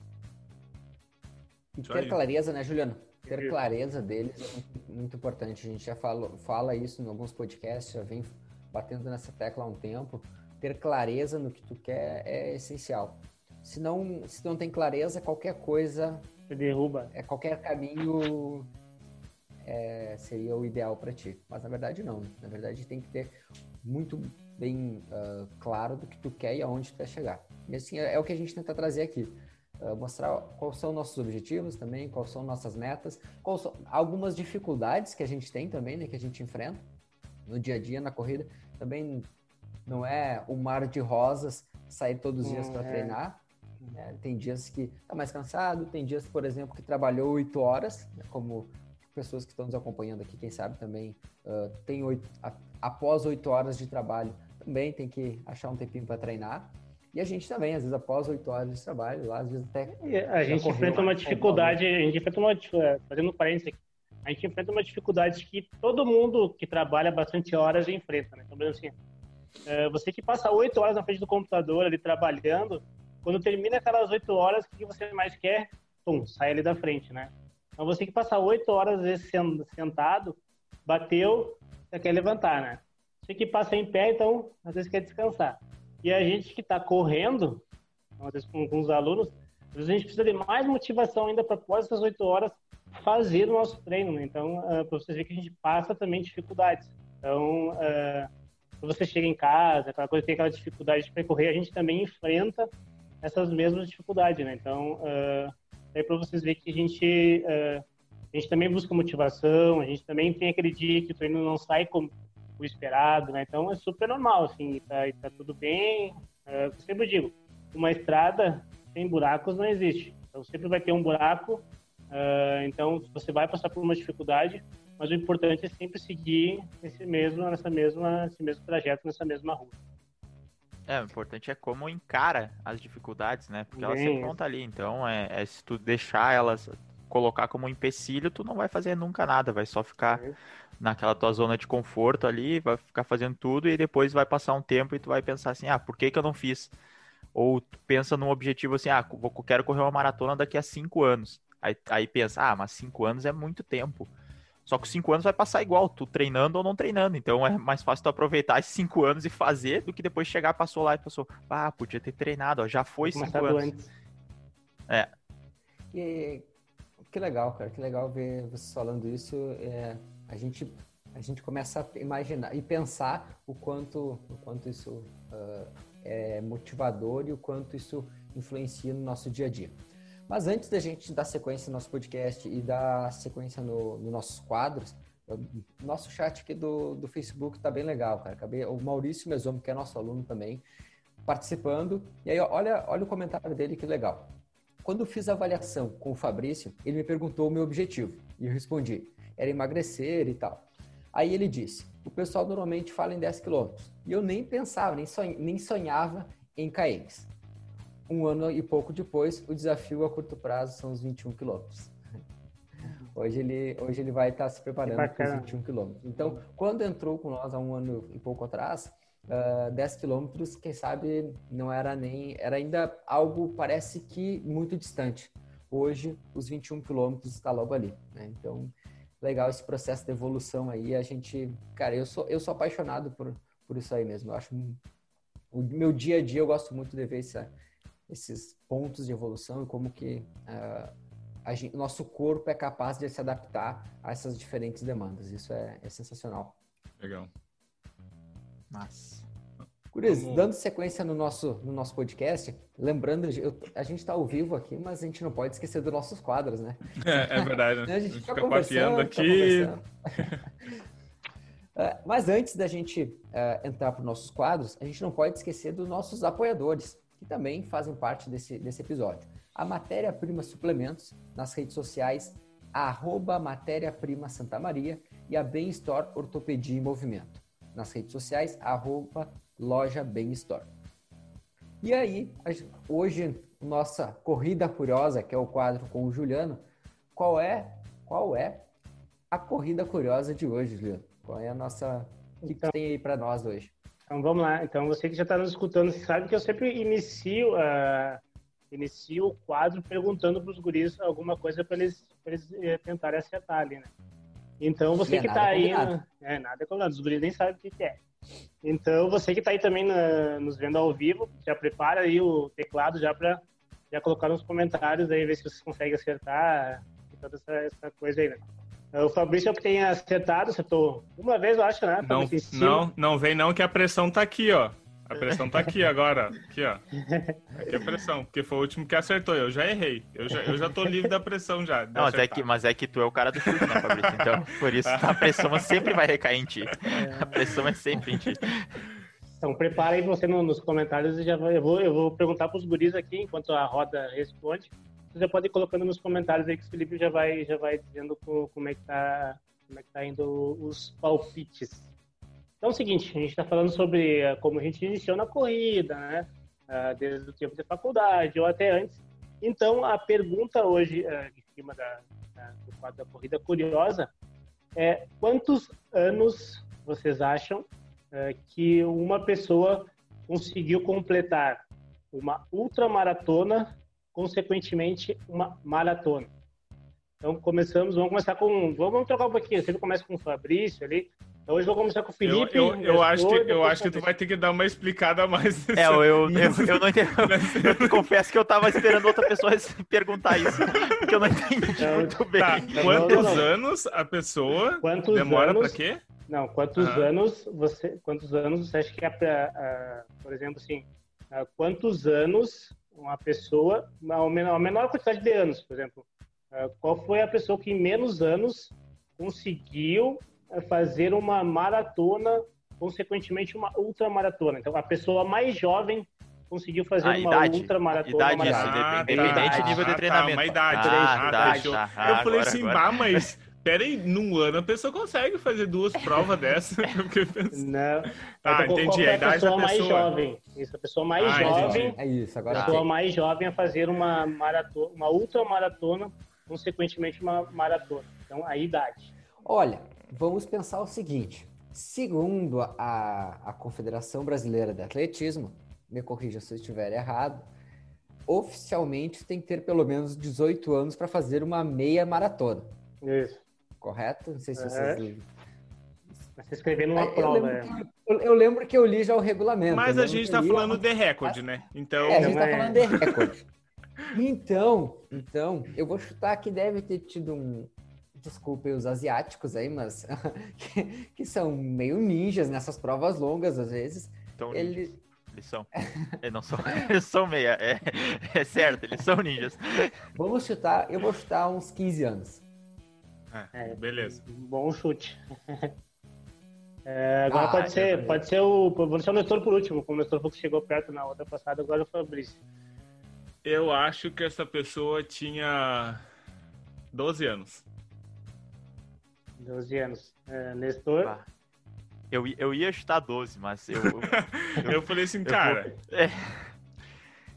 E ter clareza, né, Juliano? Ter clareza deles é muito, muito, importante. A gente já fala, fala isso em alguns podcasts, já vem batendo nessa tecla há um tempo. Ter clareza no que tu quer é essencial. Se não, se não tem clareza, qualquer coisa. Você derruba. É qualquer caminho é, seria o ideal para ti. Mas na verdade não. Na verdade tem que ter muito bem uh, claro do que tu quer e aonde tu quer chegar. E assim é, é o que a gente tenta trazer aqui. Uh, mostrar quais são nossos objetivos também, quais são nossas metas, quais são algumas dificuldades que a gente tem também, né, que a gente enfrenta no dia a dia na corrida. Também não é um mar de rosas sair todos os dias para é. treinar. É, tem dias que tá mais cansado, tem dias, por exemplo, que trabalhou oito horas, né, como pessoas que estão nos acompanhando aqui, quem sabe também uh, tem oito, após oito horas de trabalho, também tem que achar um tempinho para treinar. E a gente também, às vezes, após oito horas de trabalho, lá, às vezes até. a gente enfrenta uma dificuldade, a gente enfrenta uma. É, fazendo um parênteses aqui, a gente enfrenta uma dificuldade que todo mundo que trabalha bastante horas enfrenta, né? Então, assim, é, você que passa oito horas na frente do computador ali trabalhando, quando termina aquelas oito horas, o que você mais quer? Pum, sai ali da frente, né? Então você que passa oito horas às vezes sentado, bateu, você quer levantar, né? Você que passa em pé, então às vezes quer descansar. E a gente que está correndo, às vezes com, com os alunos, às vezes a gente precisa de mais motivação ainda para após essas oito horas fazer o nosso treino, né? Então, uh, para vocês verem que a gente passa também dificuldades. Então, uh, quando você chega em casa, aquela coisa tem aquela dificuldade de percorrer, a gente também enfrenta essas mesmas dificuldades, né? Então, uh, é para vocês verem que a gente, uh, a gente também busca motivação, a gente também tem aquele dia que o treino não sai como o esperado, né? Então, é super normal, assim, tá, tá tudo bem. Eu sempre digo, uma estrada sem buracos não existe. Então, sempre vai ter um buraco, uh, então você vai passar por uma dificuldade, mas o importante é sempre seguir esse mesmo, nessa mesma, esse mesmo trajeto, nessa mesma rua. É, o importante é como encara as dificuldades, né? Porque elas sempre vão estar ali. Então, é, é, se tu deixar elas colocar como um empecilho, tu não vai fazer nunca nada, vai só ficar naquela tua zona de conforto ali, vai ficar fazendo tudo e depois vai passar um tempo e tu vai pensar assim, ah, por que que eu não fiz? Ou tu pensa num objetivo assim, ah, vou, quero correr uma maratona daqui a cinco anos. Aí, aí pensa, ah, mas cinco anos é muito tempo. Só que os cinco anos vai passar igual, tu treinando ou não treinando. Então é mais fácil tu aproveitar esses cinco anos e fazer do que depois chegar, passou lá e passou. Ah, podia ter treinado, ó, já foi cinco anos. Antes. É. E, que legal, cara, que legal ver você falando isso. É, a gente a gente começa a imaginar e pensar o quanto o quanto isso uh, é motivador e o quanto isso influencia no nosso dia a dia. Mas antes da gente dar sequência no nosso podcast e dar sequência nos no nossos quadros, nosso chat aqui do, do Facebook tá bem legal, cara. Acabei, o Maurício Mesomo, que é nosso aluno também, participando. E aí, olha, olha o comentário dele, que legal. Quando eu fiz a avaliação com o Fabrício, ele me perguntou o meu objetivo. E eu respondi, era emagrecer e tal. Aí ele disse, o pessoal normalmente fala em 10 quilômetros. E eu nem pensava, nem sonhava em KMs um ano e pouco depois, o desafio a curto prazo são os 21 quilômetros. *laughs* Hoje ele, hoje ele vai estar se preparando para os 21 quilômetros. Então, quando entrou com nós há um ano e pouco atrás, uh, ah, 10 quilômetros, quem sabe não era nem. Era ainda algo, parece que muito distante. Hoje, os 21 quilômetros está logo ali. Né? Então, legal esse processo de evolução aí. A gente. Cara, eu sou, eu sou apaixonado por, por isso aí mesmo. Eu acho. O meu dia a dia eu gosto muito de ver esses pontos de evolução e como que uh, gente, o nosso corpo é capaz de se adaptar a essas diferentes demandas. Isso é, é sensacional. Legal. Mas, Curiz, Vamos... dando sequência no nosso, no nosso podcast, lembrando, eu, a gente está ao vivo aqui, mas a gente não pode esquecer dos nossos quadros, né? É, é verdade. Né? a gente fica, fica conversando aqui. uh, *laughs* mas antes da gente uh, entrar para os nossos quadros, a gente não pode esquecer dos nossos apoiadores que também fazem parte desse, desse episódio. A Matéria Prima Suplementos, nas redes sociais, arroba Matéria Prima Santa Maria e a Bem Store Ortopedia em Movimento, nas redes sociais, arroba Loja Bem Store. E aí, hoje, nossa corrida curiosa, que é o quadro com o Juliano, qual é, qual é a corrida curiosa de hoje, Juliano? Qual é a nossa, o que, então, que tem aí para nós hoje? Então vamos lá. Então você que já está nos escutando sabe que eu sempre inicio, uh, inicio o quadro perguntando para os guris alguma coisa para eles, eles uh, tentarem acertar ali, né? Então você é que está aí, no... é nada combinado. Os guris nem sabem o que, que é. Então você que está aí também na, nos vendo ao vivo, já prepara aí o teclado já para já colocar nos comentários aí ver se vocês conseguem acertar toda essa, essa coisa aí, né? O Fabrício é o que tem acertado, acertou uma vez, eu acho, né? Não, não, não vem não que a pressão tá aqui, ó. A pressão tá aqui agora, aqui, ó. Aqui a pressão, porque foi o último que acertou. Eu já errei. Eu já, eu já tô livre da pressão já. Não, mas é, que, mas é que tu é o cara do chute, né, Fabrício? Então, por isso a pressão sempre vai recair em ti. A pressão é sempre em ti. Então, prepara aí você nos comentários e já vai, eu vou, eu vou perguntar pros guris aqui, enquanto a roda responde você já pode ir colocando nos comentários aí que o Felipe já vai, já vai dizendo como é que tá, como é que tá indo os palpites. Então é o seguinte, a gente está falando sobre eh, como a gente iniciou na corrida, né? Ah, desde o tempo de faculdade ou até antes. Então a pergunta hoje, eh, em cima da, do quadro da corrida curiosa, é quantos anos vocês acham eh, que uma pessoa conseguiu completar uma ultramaratona consequentemente, uma maratona. Então, começamos, vamos começar com, vamos trocar um pouquinho, sempre começa com o Fabrício ali, então, hoje vou começar com o Felipe. Eu, eu, eu acho, que, eu acho que tu vai ter que dar uma explicada mais. É, eu, eu, eu, *laughs* não entendi. Eu confesso que eu tava esperando outra pessoa perguntar isso, porque eu não entendi então, muito bem. Tá. Quantos não, não. anos a pessoa quantos demora para quê? Não, quantos anos você, quantos anos você acha que é para, uh, por exemplo, assim, uh, quantos anos uma pessoa, a menor quantidade de anos, por exemplo. Ah, qual foi a pessoa que em menos anos conseguiu fazer uma maratona, consequentemente uma ultramaratona? Então, a pessoa mais jovem conseguiu fazer a uma idade, ultramaratona. Idade, maratona. Isso, independente do nível de treinamento. Ah, uma idade. Ah, tá, tá, tá, eu falei assim, agora. mas Pera aí, num ano a pessoa consegue fazer duas provas dessas. *laughs* Não. Ah, entendi. A, a idade pessoa da pessoa. mais jovem. Isso, a pessoa mais ah, jovem. É isso, agora. A pessoa mais jovem a fazer uma maratona, uma ultramaratona, consequentemente uma maratona. Então, a idade. Olha, vamos pensar o seguinte. Segundo a, a Confederação Brasileira de Atletismo, me corrija se eu estiver errado, oficialmente tem que ter pelo menos 18 anos para fazer uma meia maratona. Isso correto? Não sei se vocês é. Você escrevendo uma eu prova. Lembro é. eu, eu, lembro que eu li já o regulamento. Mas a gente está falando de recorde, né? Então. É, a gente está é. falando de recorde. então, então, eu vou chutar que deve ter tido um. Desculpem os asiáticos aí, mas *laughs* que, que são meio ninjas nessas provas longas às vezes. Então, eles, eles são. Eles *laughs* não são. *laughs* Eles são meia. É, é certo, eles são ninjas. Vamos chutar, eu vou chutar uns 15 anos. É, beleza. Bom chute. É, agora ah, pode ser, pode ser o. Vou deixar o Nestor por último, como o Nestor que chegou perto na outra passada, agora é o Fabrício. Eu acho que essa pessoa tinha 12 anos. 12 anos. É, Nestor? Eu, eu ia chutar 12, mas eu. Eu, *laughs* eu falei assim, cara. Vou, *laughs* é,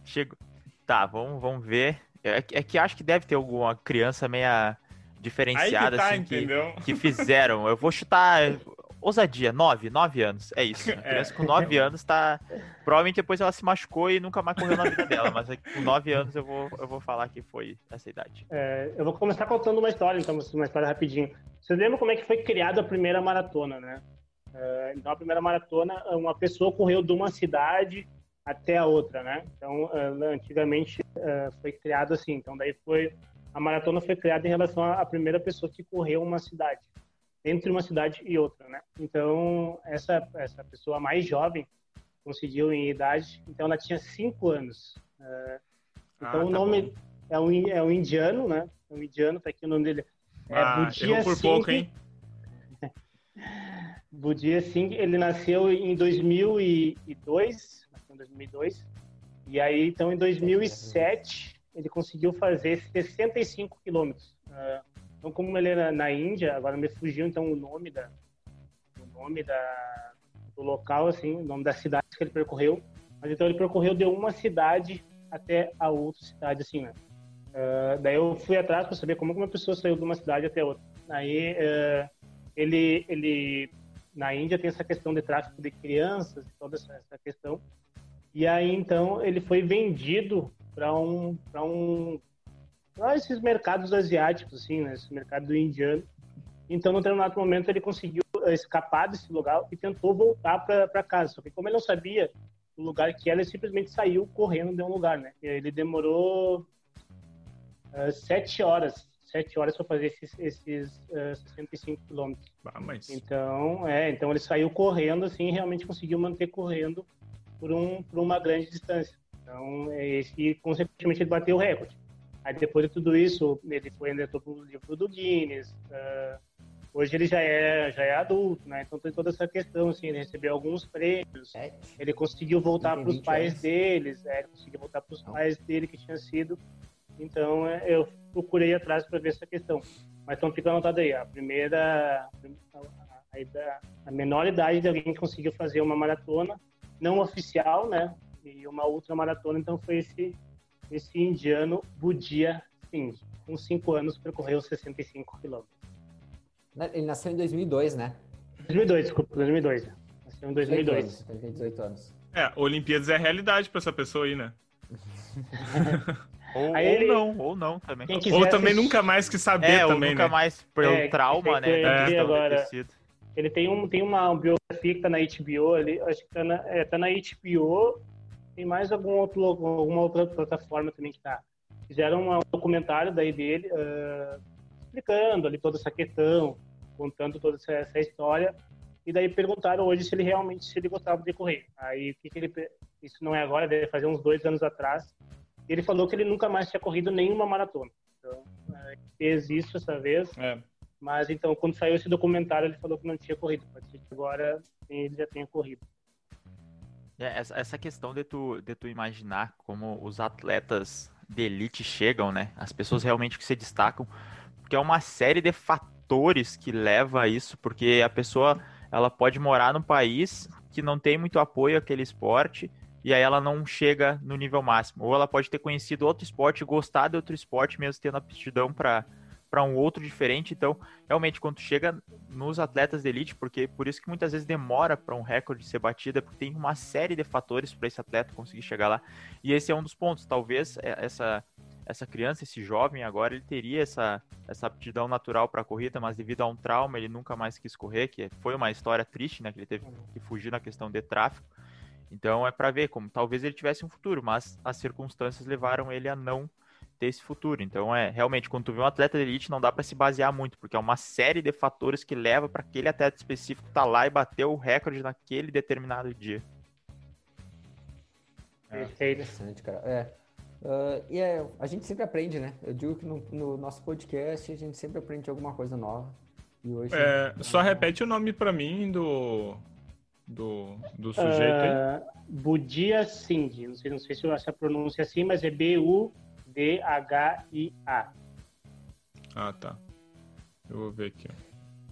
chego. Tá, vamos, vamos ver. É, é que acho que deve ter alguma criança meia diferenciada que, tá, assim, que, que, fizeram. Eu vou chutar *laughs* ousadia, nove, nove anos. É isso. *laughs* A é. criança é. com nove anos tá. Provavelmente depois ela se machucou e nunca mais correu na vida dela, mas com nove anos eu vou, eu vou falar que foi essa idade. É, eu vou começar contando uma história, então, uma história rapidinho. Vocês lembram como é que foi criada a primeira maratona, né? É, então, a primeira maratona, uma pessoa correu de uma cidade até a outra, né? Então, é, antigamente foi criado assim. Então, daí foi a maratona foi criada em relação à primeira pessoa que correu uma cidade, entre uma cidade e outra, né? Então, essa, essa pessoa mais jovem conseguiu em idade, então ela tinha cinco anos. Uh, então, ah, tá o nome é um, é um indiano, né? É um indiano, tá aqui o nome dele. É ah, Budia por Singh. pouco, hein? *laughs* Budia Singh, ele nasceu em 2002, nasceu em 2002. E aí, então, em 2007, ele conseguiu fazer 65 quilômetros. Uh, então, como ele era na Índia, agora me fugiu então o nome da, o nome da, do local, assim, o nome da cidade que ele percorreu. Mas então ele percorreu de uma cidade até a outra cidade, assim, né? Uh, daí eu fui atrás para saber como uma pessoa saiu de uma cidade até outra. Aí uh, ele, ele na Índia tem essa questão de tráfico de crianças, toda essa, essa questão. E aí então ele foi vendido para um para um para esses mercados asiáticos, assim, né? Esse mercado indiano. Então, no determinado momento, ele conseguiu escapar desse lugar e tentou voltar para casa. Só que como ele não sabia o lugar que era, ele simplesmente saiu correndo de um lugar, né? Ele demorou uh, sete horas, sete horas para fazer esses, esses uh, 65 quilômetros. Ah, mas... Então, é, então ele saiu correndo, assim, e realmente conseguiu manter correndo por, um, por uma grande distância. Então, é, e consequentemente ele bateu o recorde. Aí depois de tudo isso, ele foi entrou para o livro do Guinness. Uh, hoje ele já é já é adulto, né? Então tem toda essa questão, assim, ele recebeu alguns prêmios. Ele conseguiu voltar para os pais anos. deles, é, ele conseguiu voltar para os pais dele que tinha sido então, é, eu procurei atrás para ver essa questão. Mas então fica anotado aí, a primeira, a, a menor idade de alguém que conseguiu fazer uma maratona, não oficial, né? E uma outra maratona, então foi esse, esse indiano Budia Singh. Com 5 anos, percorreu 65 quilômetros. Ele nasceu em 2002, né? 2002, desculpa, 2002. Nasceu em 2002. Ele tem 18 anos. É, Olimpíadas é realidade para essa pessoa aí, né? *laughs* Ou, ou ele... não, ou não também. Ou também nunca mais que saber é, também, nunca né? mais pelo é, trauma, né? É, agora, ele tem, um, tem uma biografia que tá na HBO ali, acho que tá na, é, tá na HBO, tem mais algum outro, alguma outra plataforma também que tá. Fizeram um documentário daí dele, uh, explicando ali toda essa questão, contando toda essa, essa, história, e daí perguntaram hoje se ele realmente, se ele gostava de correr. Aí, que, que ele, isso não é agora, deve fazer uns dois anos atrás, ele falou que ele nunca mais tinha corrido nenhuma maratona. Então, é, fez isso essa vez. É. Mas então, quando saiu esse documentário, ele falou que não tinha corrido. Pode ser que agora ele já tenha corrido. É, essa, essa questão de tu, de tu imaginar como os atletas de elite chegam, né? As pessoas realmente que se destacam, porque é uma série de fatores que leva a isso, porque a pessoa ela pode morar num país que não tem muito apoio àquele esporte e aí ela não chega no nível máximo. Ou ela pode ter conhecido outro esporte, gostar de outro esporte, mesmo tendo aptidão para para um outro diferente. Então, realmente, quando chega nos atletas de elite, porque por isso que muitas vezes demora para um recorde ser batido, é porque tem uma série de fatores para esse atleta conseguir chegar lá. E esse é um dos pontos. Talvez é, essa essa criança, esse jovem agora, ele teria essa, essa aptidão natural para a corrida, mas devido a um trauma ele nunca mais quis correr, que foi uma história triste, né, que ele teve que fugir na questão de tráfico. Então é para ver como talvez ele tivesse um futuro, mas as circunstâncias levaram ele a não ter esse futuro. Então é realmente quando tu vê um atleta de elite não dá para se basear muito, porque é uma série de fatores que leva para aquele atleta específico estar tá lá e bater o recorde naquele determinado dia. É, é interessante, cara. É. Uh, e é, a gente sempre aprende, né? Eu digo que no, no, nosso podcast a gente sempre aprende alguma coisa nova. E hoje. É, só repete o nome para mim do, do, do sujeito aí? Uh, Budia Singh. Não sei, não sei se essa pronúncia é assim, mas é B-U-D-H-I-A. Ah, tá. Eu vou ver aqui.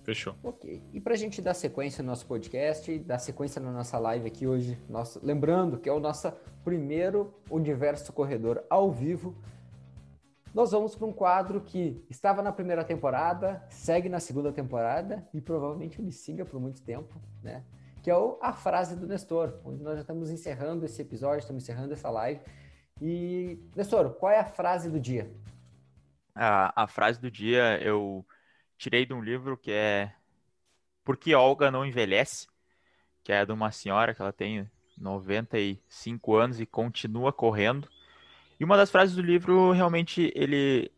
Fechou. Ok. E para a gente dar sequência no nosso podcast, dar sequência na nossa live aqui hoje, nosso, lembrando que é o nosso primeiro Universo Corredor ao vivo, nós vamos para um quadro que estava na primeira temporada, segue na segunda temporada e provavelmente ele siga por muito tempo, né? que é o, a frase do Nestor, onde nós já estamos encerrando esse episódio, estamos encerrando essa live. E, Nestor, qual é a frase do dia? A, a frase do dia eu tirei de um livro que é Por que Olga não envelhece? Que é de uma senhora que ela tem 95 anos e continua correndo. E uma das frases do livro realmente ele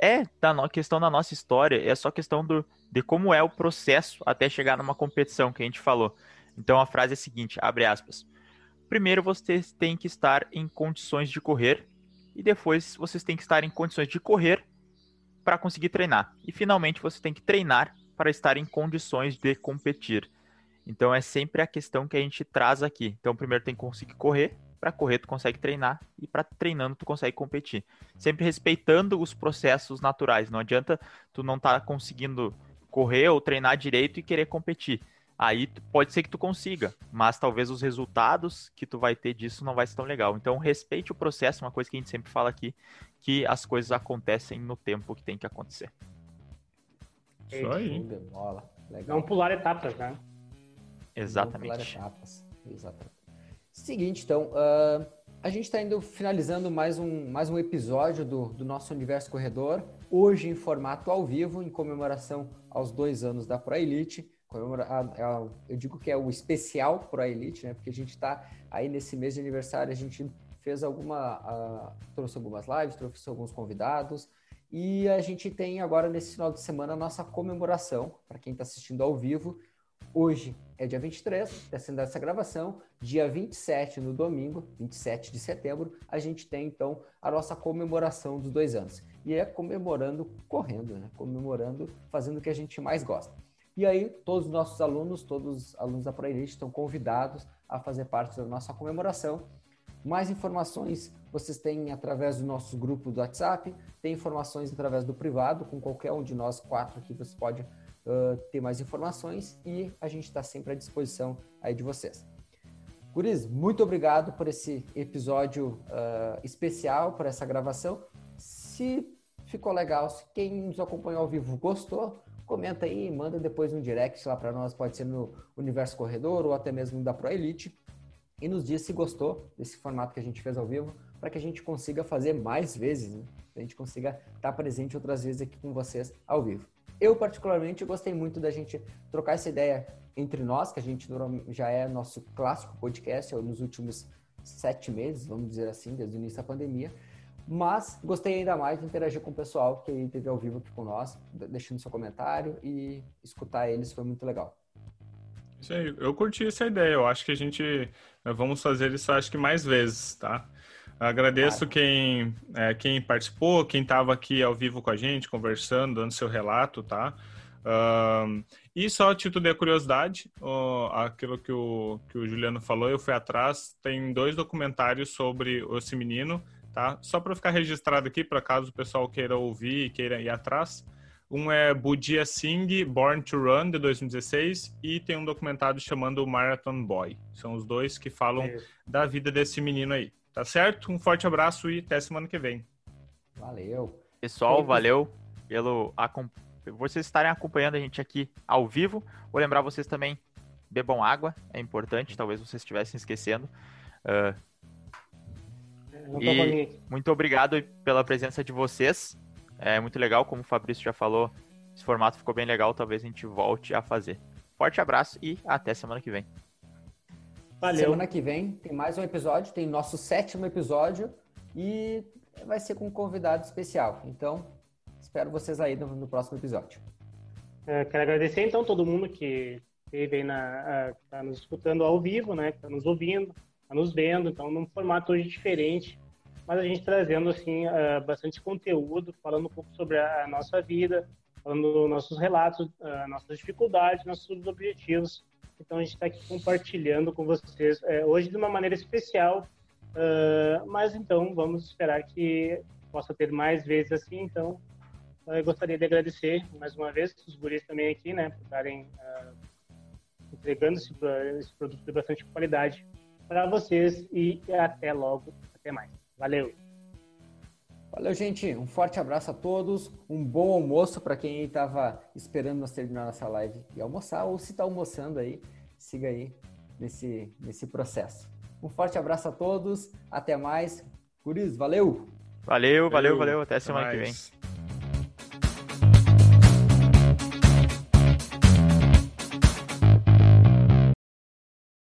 é da questão da nossa história, é só questão do, de como é o processo até chegar numa competição que a gente falou. Então a frase é a seguinte, abre aspas. Primeiro vocês têm que estar em condições de correr e depois vocês têm que estar em condições de correr para conseguir treinar. E finalmente você tem que treinar para estar em condições de competir. Então é sempre a questão que a gente traz aqui. Então primeiro tem que conseguir correr, para correr tu consegue treinar e para treinando tu consegue competir. Sempre respeitando os processos naturais. Não adianta tu não estar tá conseguindo correr ou treinar direito e querer competir aí pode ser que tu consiga, mas talvez os resultados que tu vai ter disso não vai ser tão legal. Então, respeite o processo, uma coisa que a gente sempre fala aqui, que as coisas acontecem no tempo que tem que acontecer. Isso aí. Não pular etapas, né? Exatamente. Não pular etapas. Exatamente. Seguinte, então, uh, a gente está indo finalizando mais um, mais um episódio do, do nosso Universo Corredor, hoje em formato ao vivo, em comemoração aos dois anos da Pro Elite eu digo que é o especial Pro Elite, né? Porque a gente está aí nesse mês de aniversário, a gente fez alguma, trouxe algumas lives, trouxe alguns convidados e a gente tem agora nesse final de semana a nossa comemoração para quem está assistindo ao vivo. Hoje é dia 23, está sendo essa gravação. Dia 27, no domingo, 27 de setembro, a gente tem então a nossa comemoração dos dois anos. E é comemorando correndo, né? Comemorando, fazendo o que a gente mais gosta. E aí, todos os nossos alunos, todos os alunos da ProElite estão convidados a fazer parte da nossa comemoração. Mais informações vocês têm através do nosso grupo do WhatsApp, tem informações através do privado, com qualquer um de nós quatro aqui você pode uh, ter mais informações e a gente está sempre à disposição aí de vocês. Guris, muito obrigado por esse episódio uh, especial, por essa gravação. Se ficou legal, se quem nos acompanhou ao vivo gostou, comenta aí, manda depois no direct lá para nós, pode ser no Universo Corredor ou até mesmo da Pro Elite. E nos diz se gostou desse formato que a gente fez ao vivo, para que a gente consiga fazer mais vezes, né? a gente consiga estar presente outras vezes aqui com vocês ao vivo. Eu, particularmente, gostei muito da gente trocar essa ideia entre nós, que a gente já é nosso clássico podcast nos últimos sete meses, vamos dizer assim, desde o início da pandemia. Mas gostei ainda mais de interagir com o pessoal que esteve ao vivo aqui com nós, deixando seu comentário e escutar eles foi muito legal. Isso aí, eu curti essa ideia. Eu acho que a gente vamos fazer isso acho que mais vezes, tá? Agradeço claro. quem, é, quem participou, quem estava aqui ao vivo com a gente, conversando, dando seu relato, tá? E só a título de curiosidade, aquilo que o, que o Juliano falou, eu fui atrás, tem dois documentários sobre esse menino, tá? Só para ficar registrado aqui, para caso o pessoal queira ouvir e queira ir atrás. Um é Budia Singh, Born to Run, de 2016, e tem um documentário chamando Marathon Boy. São os dois que falam é. da vida desse menino aí. Tá certo? Um forte abraço e até semana que vem. Valeu. Pessoal, valeu pelo vocês estarem acompanhando a gente aqui ao vivo. Vou lembrar vocês também, bebam água, é importante, talvez vocês estivessem esquecendo. Uh, e muito obrigado pela presença de vocês. É muito legal, como o Fabrício já falou, esse formato ficou bem legal, talvez a gente volte a fazer. Forte abraço e até semana que vem. Valeu. Semana que vem tem mais um episódio, tem nosso sétimo episódio e vai ser com um convidado especial. Então, espero vocês aí no, no próximo episódio. É, quero agradecer então todo mundo que esteve aí na, tá nos escutando ao vivo, né? Que tá nos ouvindo tá nos vendo, então num formato hoje diferente, mas a gente trazendo assim uh, bastante conteúdo, falando um pouco sobre a, nossa vida, falando nossos relatos, uh, nossas dificuldades, nossos objetivos. Então a gente está aqui compartilhando com vocês uh, hoje de uma maneira especial, mas então vamos esperar que possa ter mais vezes assim. Então eu gostaria de agradecer mais uma vez os guris também aqui, né, por estarem entregando esse, esse produto de bastante qualidade para vocês e até logo, até mais. Valeu. Valeu, gente. Um forte abraço a todos. Um bom almoço para quem estava esperando nós terminar nossa live e almoçar, ou se está almoçando aí, siga aí nesse, nesse processo. Um forte abraço a todos. Até mais. Guris, valeu! Valeu, valeu, valeu. Até, Até semana mais. que vem.